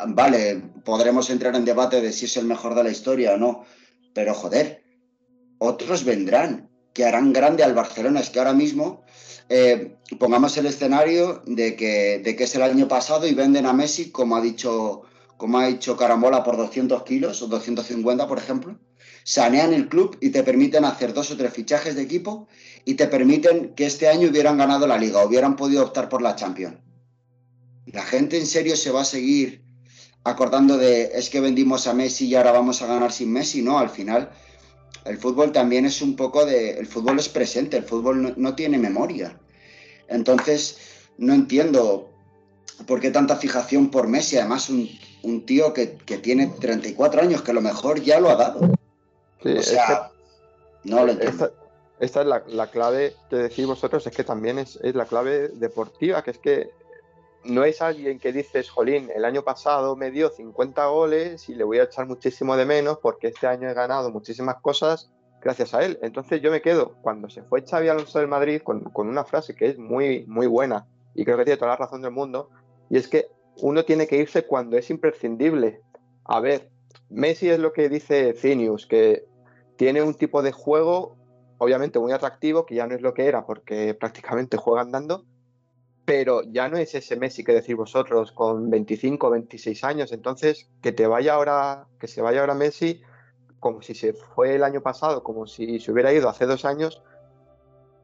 vale, podremos entrar en debate de si es el mejor de la historia o no, pero joder, otros vendrán que harán grande al Barcelona. Es que ahora mismo eh, pongamos el escenario de que, de que es el año pasado y venden a Messi, como ha dicho, como ha dicho Carambola, por 200 kilos o 250, por ejemplo. Sanean el club y te permiten hacer dos o tres fichajes de equipo y te permiten que este año hubieran ganado la liga, hubieran podido optar por la Champions. La gente en serio se va a seguir acordando de es que vendimos a Messi y ahora vamos a ganar sin Messi. No, al final el fútbol también es un poco de... El fútbol es presente, el fútbol no, tiene memoria. Entonces, no entiendo por qué tanta fijación por Messi. Además, un, tío que, tiene 34 años, que a lo mejor ya lo ha dado. o sea, no lo entiendo. Esta, es la, clave que decís vosotros, es que también es, es la clave deportiva, que es que no es alguien que dices, jolín, el año pasado me dio 50 goles y le voy a echar muchísimo de menos porque este año he ganado muchísimas cosas gracias a él. Entonces yo me quedo, cuando se fue Xavi Alonso del Madrid, con, una frase que es muy, muy buena y creo que tiene toda la razón del mundo, y es que uno tiene que irse cuando es imprescindible. A ver, Messi es lo que dice Cinius, que tiene un tipo de juego obviamente muy atractivo, que ya no es lo que era porque prácticamente juega andando, pero ya no es ese Messi que decís vosotros con 25, 26 años. Entonces, que te vaya ahora, que se vaya ahora Messi, como si se fue el año pasado, como si se hubiera ido hace dos años,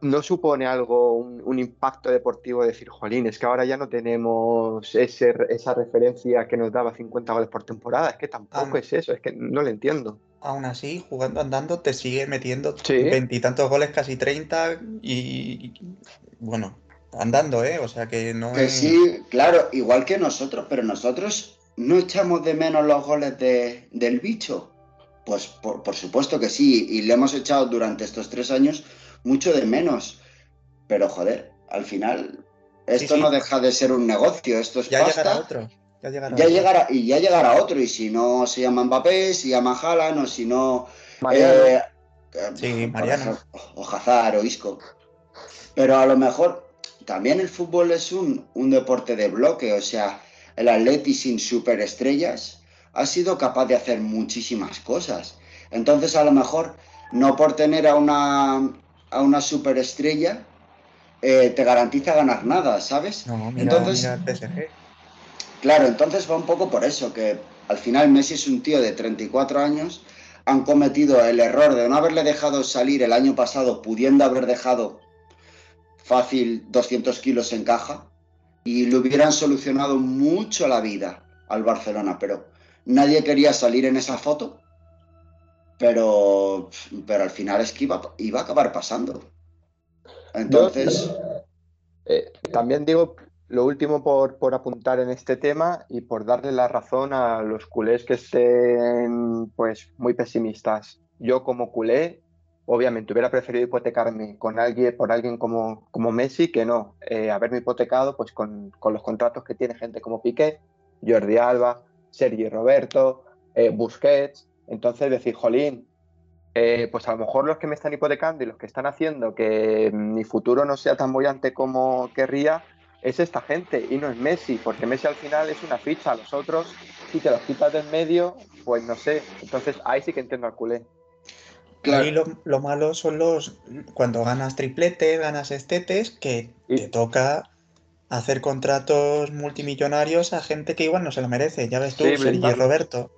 no supone algo, un, impacto deportivo de decir, jolín, es que ahora ya no tenemos ese, esa referencia que nos daba 50 goles por temporada. Es que tampoco es eso, es que no lo entiendo. Aún así, jugando andando, te sigue metiendo veintitantos goles, casi 30 y, bueno, andando, ¿eh? O sea que no que sí, claro, igual que nosotros, pero nosotros no echamos de menos los goles de, del bicho. Pues por, supuesto que sí, y le hemos echado durante estos tres años mucho de menos. Pero joder, al final esto no deja de ser un negocio, esto es ya Llegará otro. Ya llegará, y ya llegará otro, y si no se llama Mbappé, si llama Haaland, o si no... Eh, sí, Mariano. O Hazard, o Isco. Pero a lo mejor también el fútbol es un, deporte de bloque, o sea, el Atleti sin superestrellas ha sido capaz de hacer muchísimas cosas. Entonces, a lo mejor, no por tener a una, a una superestrella, eh, te garantiza ganar nada, ¿sabes? No, entonces, Claro, entonces va un poco por eso, que al final Messi es un tío de 34 años, han cometido el error de no haberle dejado salir el año pasado, pudiendo haber dejado fácil 200 kilos en caja y le hubieran solucionado mucho la vida al Barcelona, pero nadie quería salir en esa foto, pero, pero al final es que iba, iba a acabar pasando. Entonces... Eh, también digo lo último por, por, apuntar en este tema y por darle la razón a los culés que estén pues muy pesimistas. Yo como culé obviamente hubiera preferido hipotecarme con alguien, por alguien como, como Messi que no eh, haberme hipotecado pues con, los contratos que tiene gente como Piqué, Jordi Alba, Sergi Roberto, eh, Busquets. Entonces decir, jolín, eh, pues a lo mejor los que me están hipotecando y los que están haciendo que mi futuro no sea tan bollante como querría es esta gente y no es Messi, porque Messi al final es una ficha, los otros, si te los quitas del medio, pues no sé. Entonces ahí sí que entiendo al culé. Y lo, malo son los. Cuando ganas tripletes, ganas estetes, que te toca hacer contratos multimillonarios a gente que igual no se lo merece. Ya ves tú, Sergio Roberto.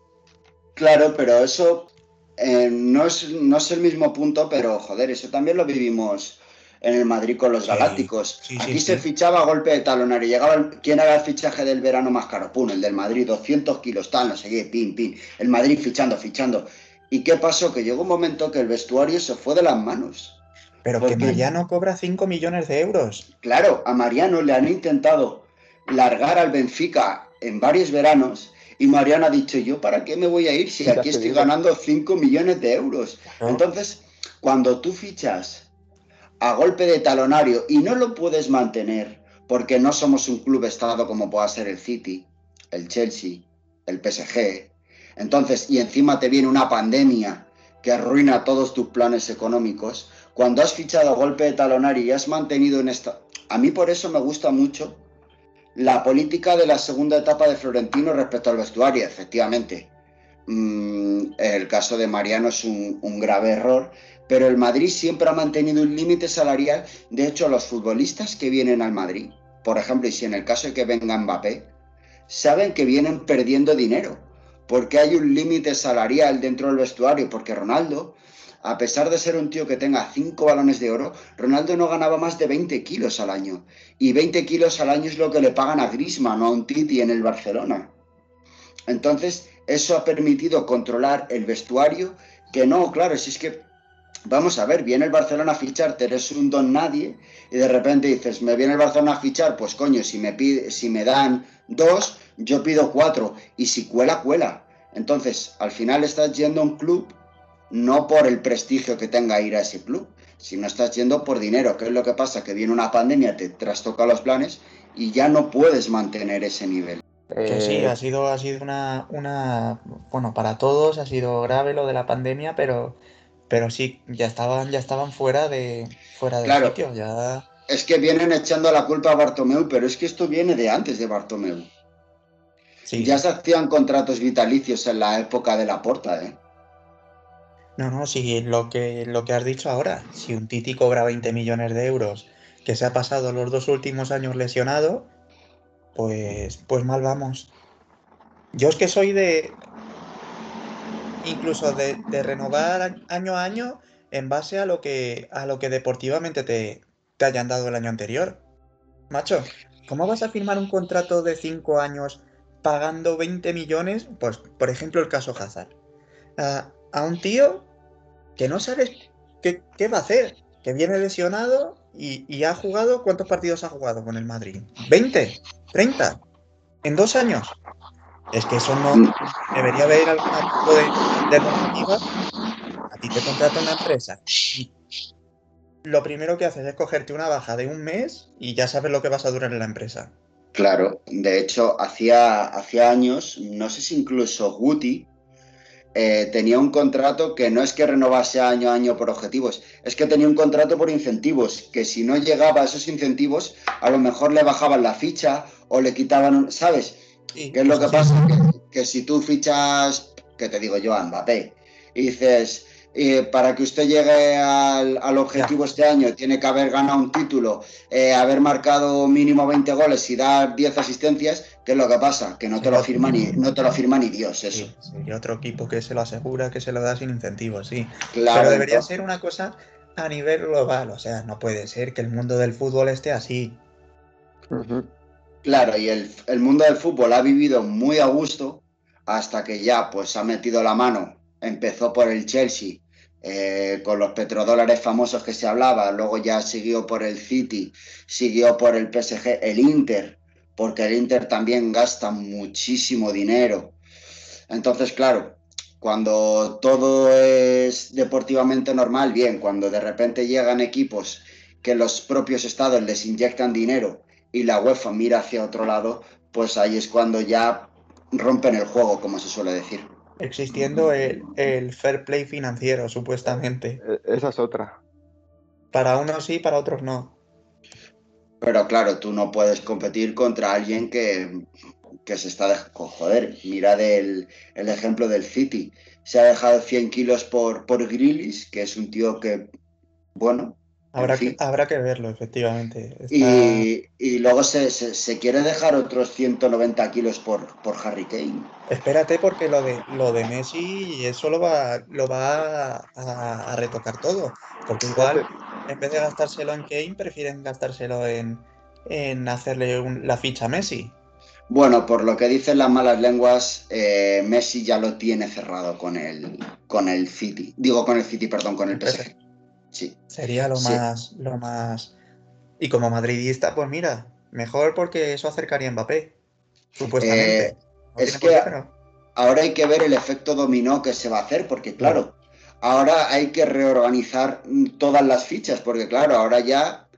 Claro, pero eso eh, no, es, no es el mismo punto, pero joder, eso también lo vivimos en el Madrid con los Galácticos. Aquí se fichaba a golpe de talonario. Llegaba ¿Quién era el fichaje del verano más caro? Pum, el del Madrid, 200 kilos, tal, no sé qué, pin, pin. El Madrid fichando, fichando. ¿Y qué pasó? Que llegó un momento que el vestuario se fue de las manos. Pero que Mariano cobra 5 millones de euros. Claro, a Mariano le han intentado largar al Benfica en varios veranos y Mariano ha dicho, ¿yo para qué me voy a ir si aquí estoy ganando 5 millones de euros? Entonces, cuando tú fichas a golpe de talonario y no lo puedes mantener porque no somos un club estado como pueda ser el City, el Chelsea, el PSG, entonces, y encima te viene una pandemia que arruina todos tus planes económicos, cuando has fichado a golpe de talonario y has mantenido en esta... A mí por eso me gusta mucho la política de la segunda etapa de Florentino respecto al vestuario, efectivamente. Mm, el caso de Mariano es un, un grave error, pero el Madrid siempre ha mantenido un límite salarial. De hecho, los futbolistas que vienen al Madrid, por ejemplo, y si en el caso de que venga Mbappé, saben que vienen perdiendo dinero porque hay un límite salarial dentro del vestuario, porque Ronaldo, a pesar de ser un tío que tenga cinco balones de oro, Ronaldo no ganaba más de 20 kilos al año. Y 20 kilos al año es lo que le pagan a Griezmann o a un Titi en el Barcelona. Entonces, eso ha permitido controlar el vestuario, que no, claro, si es que, vamos a ver, viene el Barcelona a ficharte, eres un don nadie, y de repente dices, me viene el Barcelona a fichar, pues coño, si me, pide, si me dan dos, yo pido cuatro y si cuela, cuela. Entonces, al final estás yendo a un club no por el prestigio que tenga ir a ese club, sino estás yendo por dinero. ¿Qué es lo que pasa? Que viene una pandemia, te trastoca los planes y ya no puedes mantener ese nivel. Que sí, eh, ha sido, ha sido una, una, bueno, para todos ha sido grave lo de la pandemia, pero, pero sí, ya estaban, ya estaban fuera de, fuera del sitio, ya. Es que vienen echando la culpa a Bartomeu, pero es que esto viene de antes de Bartomeu. Ya se hacían contratos vitalicios en la época de la porta, ¿eh? No, no, sí, lo que, lo que has dicho ahora. Si un Titi cobra 20 millones de euros, que se ha pasado los dos últimos años lesionado, pues, pues mal vamos. Yo es que soy de. Incluso de, renovar año a año en base a lo que, a lo que deportivamente te, te hayan dado el año anterior. Macho, ¿cómo vas a firmar un contrato de 5 años pagando 20 millones? Pues, por ejemplo, el caso Hazard. a un tío que no sabes qué, va a hacer, que viene lesionado y, ha jugado, ¿cuántos partidos ha jugado con el Madrid? ¿20? ¿30? ¿En dos años? Es que eso no debería haber algún tipo de, normativa. A ti te contrata una empresa lo primero que haces es cogerte una baja de un mes y ya sabes lo que vas a durar en la empresa. Claro, de hecho, hacía, hacía años, no sé si incluso Guti eh, tenía un contrato que no es que renovase año a año por objetivos, es que tenía un contrato por incentivos, que si no llegaba a esos incentivos, a lo mejor le bajaban la ficha o le quitaban, ¿sabes? ¿Qué es lo que pasa? [LAUGHS] Que, si tú fichas, que te digo yo, a Mbappé, y dices, para que usted llegue al, objetivo este año tiene que haber ganado un título, eh, haber marcado mínimo 20 goles y dar 10 asistencias, ¿qué es lo que pasa? Que no te lo firma ni, no te lo firma ni Dios eso. Sí, otro equipo que se lo asegura, que se lo da sin incentivos, sí. Pero debería ser una cosa a nivel global, o sea, no puede ser que el mundo del fútbol esté así. Claro, y el, el mundo del fútbol ha vivido muy a gusto hasta que ya pues ha metido la mano empezó por el Chelsea eh, con los petrodólares famosos que se hablaba, luego ya siguió por el City, siguió por el PSG, el Inter, porque el Inter también gasta muchísimo dinero. Entonces, claro, cuando todo es deportivamente normal, bien, cuando de repente llegan equipos que los propios estados les inyectan dinero y la UEFA mira hacia otro lado, pues ahí es cuando ya rompen el juego, como se suele decir existiendo el, fair play financiero, supuestamente. E, esa es otra. Para unos sí, para otros no. Pero claro, tú no puedes competir contra alguien que, se está dejando. Joder, mira el, el, ejemplo del City. Se ha dejado 100 kilos por, por Grillis, que es un tío que, bueno, Habrá, que, habrá que verlo, efectivamente. Y, luego se, quiere dejar otros 190 kilos por, por Harry Kane. Espérate, porque lo de, lo de Messi, eso lo va, lo va a, retocar todo. Porque igual, en vez de gastárselo en Kane, prefieren gastárselo en, hacerle la ficha a Messi. Bueno, por lo que dicen las malas lenguas, eh, Messi ya lo tiene cerrado con el, con el City. Digo con el City, perdón, con el PSG. Sería lo más, lo más. Y como madridista, pues mira, mejor porque eso acercaría a Mbappé. Supuestamente. Eh, es que ahora hay que ver el efecto dominó que se va a hacer, porque claro, ahora hay que reorganizar todas las fichas, porque claro, ahora ya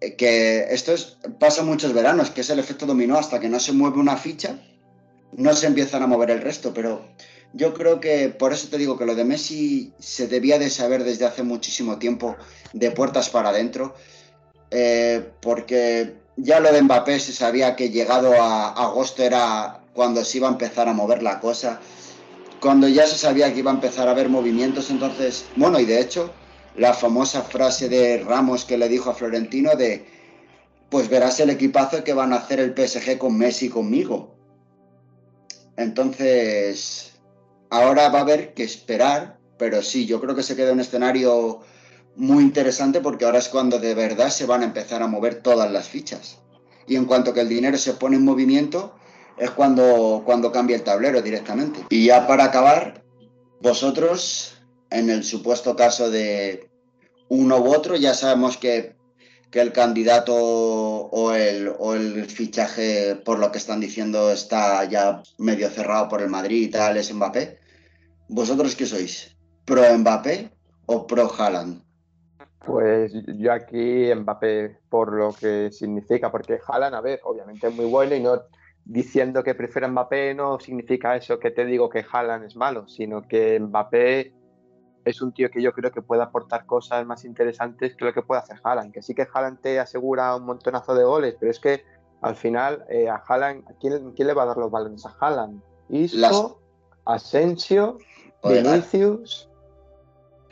eh, que esto es, pasa muchos veranos, que es el efecto dominó, hasta que no se mueve una ficha, no se empiezan a mover el resto, pero yo creo que por eso te digo que lo de Messi se debía de saber desde hace muchísimo tiempo de puertas para adentro, eh, porque ya lo de Mbappé se sabía que llegado a agosto era cuando se iba a empezar a mover la cosa, cuando ya se sabía que iba a empezar a haber movimientos, entonces, bueno, y de hecho, la famosa frase de Ramos que le dijo a Florentino de, pues verás el equipazo que van a hacer el PSG con Messi conmigo. Entonces, Ahora va a haber que esperar, pero sí, yo creo que se queda un escenario muy interesante porque ahora es cuando de verdad se van a empezar a mover todas las fichas. Y en cuanto que el dinero se pone en movimiento, es cuando, cuando cambia el tablero directamente. Y ya para acabar, vosotros, en el supuesto caso de uno u otro, ya sabemos que que el candidato o el, o el fichaje, por lo que están diciendo, está ya medio cerrado por el Madrid y tal, es Mbappé. ¿Vosotros qué sois? ¿Pro Mbappé o pro Haaland? Pues yo aquí Mbappé por lo que significa, porque Haaland, a ver, obviamente es muy bueno y no diciendo que prefiero Mbappé no significa eso que te digo que Haaland es malo, sino que Mbappé es un tío que yo creo que puede aportar cosas más interesantes que lo que puede hacer Haaland. Que sí que Haaland te asegura un montonazo de goles, pero es que al final eh, a Haaland, ¿quién, le va a dar los balones a Haaland? Isco, Asensio, Vinicius.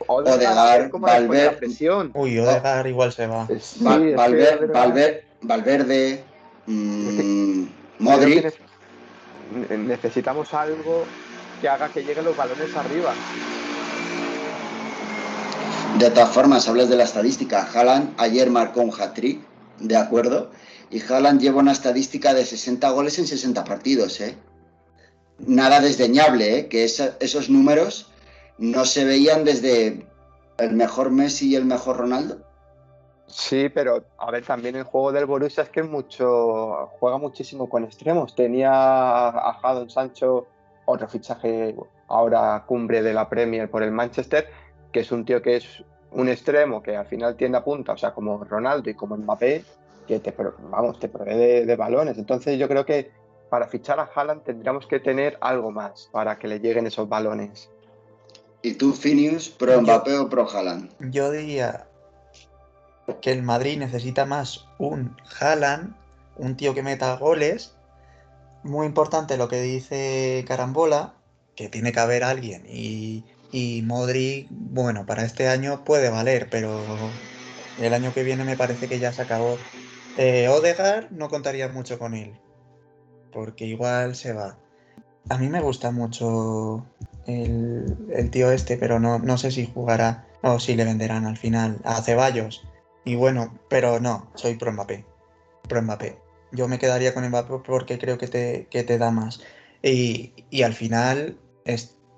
Odegaard, Valverde. Uy, Odegaard igual se va. Valverde, Valverde, mm, Modric. Necesitamos algo que haga que lleguen los balones arriba. De todas formas, hablas de la estadística. Haaland ayer marcó un hat-trick, de acuerdo, y Haaland lleva una estadística de 60 goles en 60 partidos, ¿eh? Nada desdeñable, ¿eh? Que esos números no se veían desde el mejor Messi y el mejor Ronaldo. Sí, pero a ver, también el juego del Borussia es que mucho juega muchísimo con extremos. Tenía a Jadon Sancho, otro fichaje ahora cumbre de la Premier por el Manchester, que es un tío que es un extremo que al final tiende a punta, o sea, como Ronaldo y como Mbappé, que te, vamos, te provee de, balones. Entonces yo creo que para fichar a Haaland tendríamos que tener algo más para que le lleguen esos balones. ¿Y tú, Finius, pro Mbappé o pro Haaland? Yo diría que el Madrid necesita más un Haaland, un tío que meta goles. Muy importante lo que dice Carambola, que tiene que haber alguien y y Modric, bueno, para este año puede valer, pero el año que viene me parece que ya se acabó. Eh, Odegaard no contaría mucho con él, porque igual se va. A mí me gusta mucho el, tío este, pero no, no sé si jugará o si le venderán al final a Ceballos. Y bueno, pero no, soy pro Mbappé. Pro Mbappé. Yo me quedaría con Mbappé porque creo que te, que te da más. Y, y al final,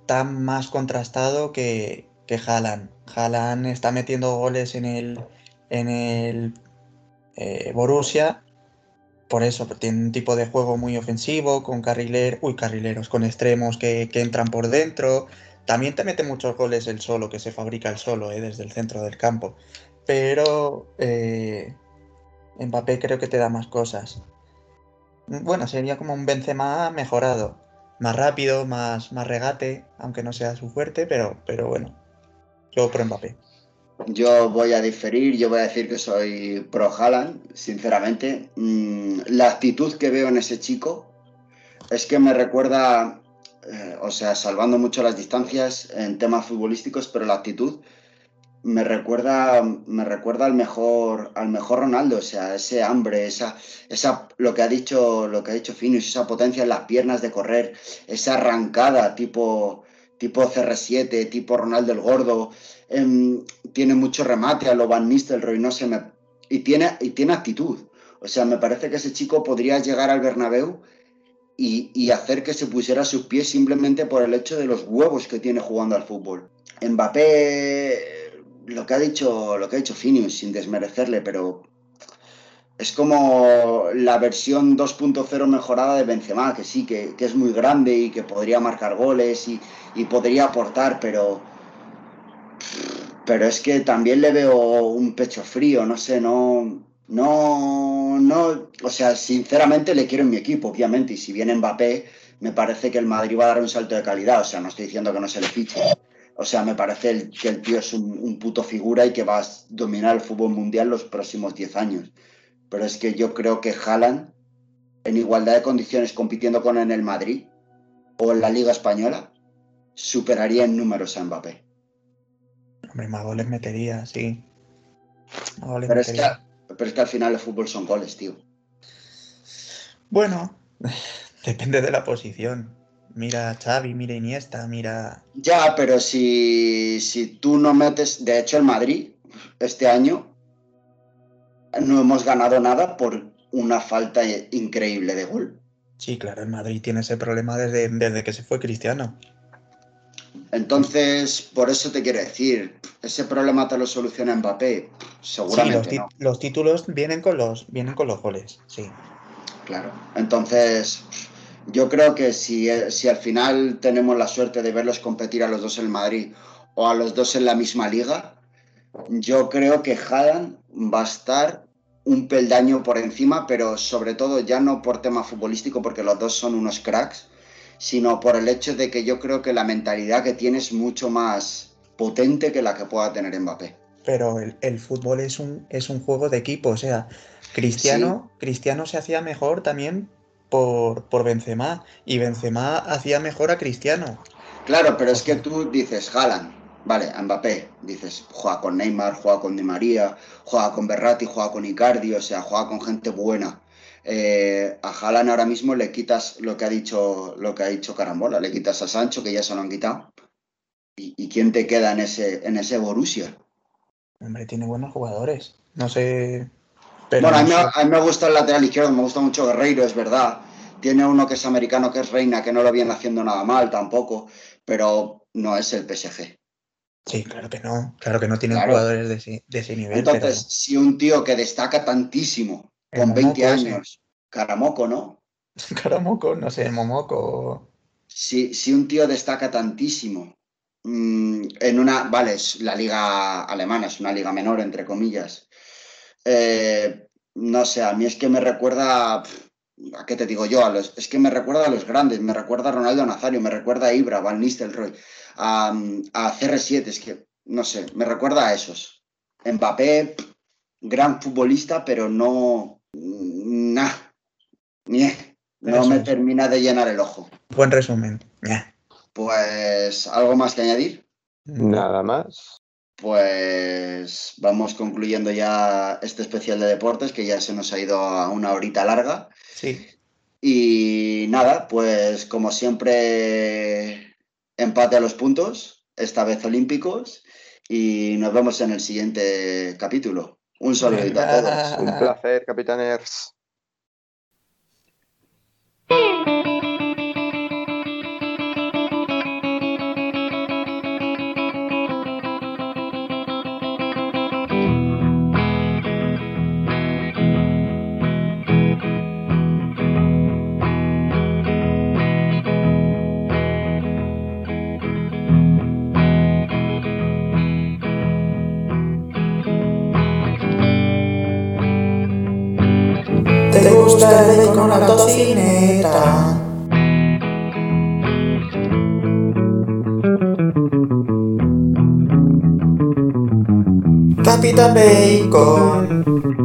está más contrastado que, que Haaland. Haaland está metiendo goles en el, en el eh, Borussia. Por eso tiene un tipo de juego muy ofensivo, con carrileros, uy, carrileros, con extremos que, entran por dentro. También te mete muchos goles el solo, que se fabrica el solo eh, desde el centro del campo. Pero eh, Mbappé creo que te da más cosas. Bueno, sería como un Benzema mejorado más rápido, más, más regate, aunque no sea su fuerte, pero, pero bueno, yo pro Mbappé. Yo voy a diferir, yo voy a decir que soy pro Haaland, sinceramente. Mm, la actitud que veo en ese chico es que me recuerda, eh, o sea, salvando mucho las distancias en temas futbolísticos, pero la actitud me recuerda, me recuerda al mejor, al mejor Ronaldo, o sea, ese hambre, esa, esa, lo que ha dicho, lo que ha dicho Finius, esa potencia en las piernas de correr, esa arrancada tipo, tipo CR7, tipo Ronaldo el Gordo, em, tiene mucho remate a lo Van Nistelrooy, no sé, me, y tiene, y tiene actitud. O sea, me parece que ese chico podría llegar al Bernabéu y, y, hacer que se pusiera a sus pies simplemente por el hecho de los huevos que tiene jugando al fútbol. Mbappé lo que ha dicho, lo que ha dicho Finius, sin desmerecerle, pero es como la versión 2.0 mejorada de Benzema, que sí, que, es muy grande y que podría marcar goles y, podría aportar, pero pero es que también le veo un pecho frío, no sé, no, no, no, o sea, sinceramente le quiero en mi equipo, obviamente, y si viene Mbappé, me parece que el Madrid va a dar un salto de calidad, o sea, no estoy diciendo que no se le fiche, o sea, me parece que el tío es un, puto figura y que va a dominar el fútbol mundial los próximos 10 años. Pero es que yo creo que Haaland, en igualdad de condiciones compitiendo con en el Madrid o en la Liga Española, superaría en números a Mbappé. Hombre, más goles metería, sí. pero, Es que, pero es que al final el fútbol son goles, tío. Bueno, [LAUGHS] depende de la posición. Mira Xavi, mira Iniesta, mira... Ya, pero si, si tú no metes... De hecho, el Madrid, este año, no hemos ganado nada por una falta increíble de gol. Sí, claro, el Madrid tiene ese problema desde, desde que se fue Cristiano. Entonces, por eso te quiero decir, ese problema te lo soluciona Mbappé, seguramente sí, los, los títulos vienen con los vienen con los goles, sí. Claro. Entonces, yo creo que si, si al final tenemos la suerte de verlos competir a los dos en Madrid o a los dos en la misma liga, yo creo que Haaland va a estar un peldaño por encima, pero sobre todo ya no por tema futbolístico, porque los dos son unos cracks, sino por el hecho de que yo creo que la mentalidad que tiene es mucho más potente que la que pueda tener Mbappé. pero el, fútbol es un, es un juego de equipo. O sea, Cristiano, Cristiano se hacía mejor también por, por Benzema y Benzema hacía mejor a Cristiano. Claro, pero es que tú dices, Haaland, vale, a Mbappé, dices, juega con Neymar, juega con Di María, juega con Berratti, juega con Icardi, o sea, juega con gente buena. Eh, a Haaland ahora mismo le quitas lo que ha dicho lo que ha dicho Carambola, le quitas a Sancho, que ya se lo han quitado. ¿Y, quién te queda en ese, en ese Borussia? Hombre, tiene buenos jugadores. No sé. Bueno, a, mí, a, mí, me gusta el lateral izquierdo, me gusta mucho Guerreiro, es verdad. Tiene uno que es americano, que es Reina, que no lo viene haciendo nada mal tampoco, pero no es el PSG. Sí, claro que no. Claro que no tiene jugadores de ese, nivel. Entonces, si un tío que destaca tantísimo con 20 años. Caramoco, ¿no? [LAUGHS] Caramoco, no sé, Momoco. Si, si un tío destaca tantísimo mm, en una, vale, es la liga alemana, es una liga menor, entre comillas. Eh, no sé, a mí es que me recuerda, ¿a qué te digo yo? A los, es que me recuerda a los grandes, me recuerda a Ronaldo Nazario, me recuerda a Ibra, Van Nistelrooy, a, a CR7, es que, no sé, me recuerda a esos. Mbappé, gran futbolista, pero no, Nah. No me termina de llenar el ojo. Buen resumen. Pues, ¿algo más que añadir? Nada más. Pues vamos concluyendo ya este especial de deportes, que ya se nos ha ido a una horita larga. Sí. Y nada, pues como siempre, empate a los puntos, esta vez olímpicos, y nos vemos en el siguiente capítulo. Un saludito a todos. Un placer, capitanes. con la tocineta. Capitán Bacon.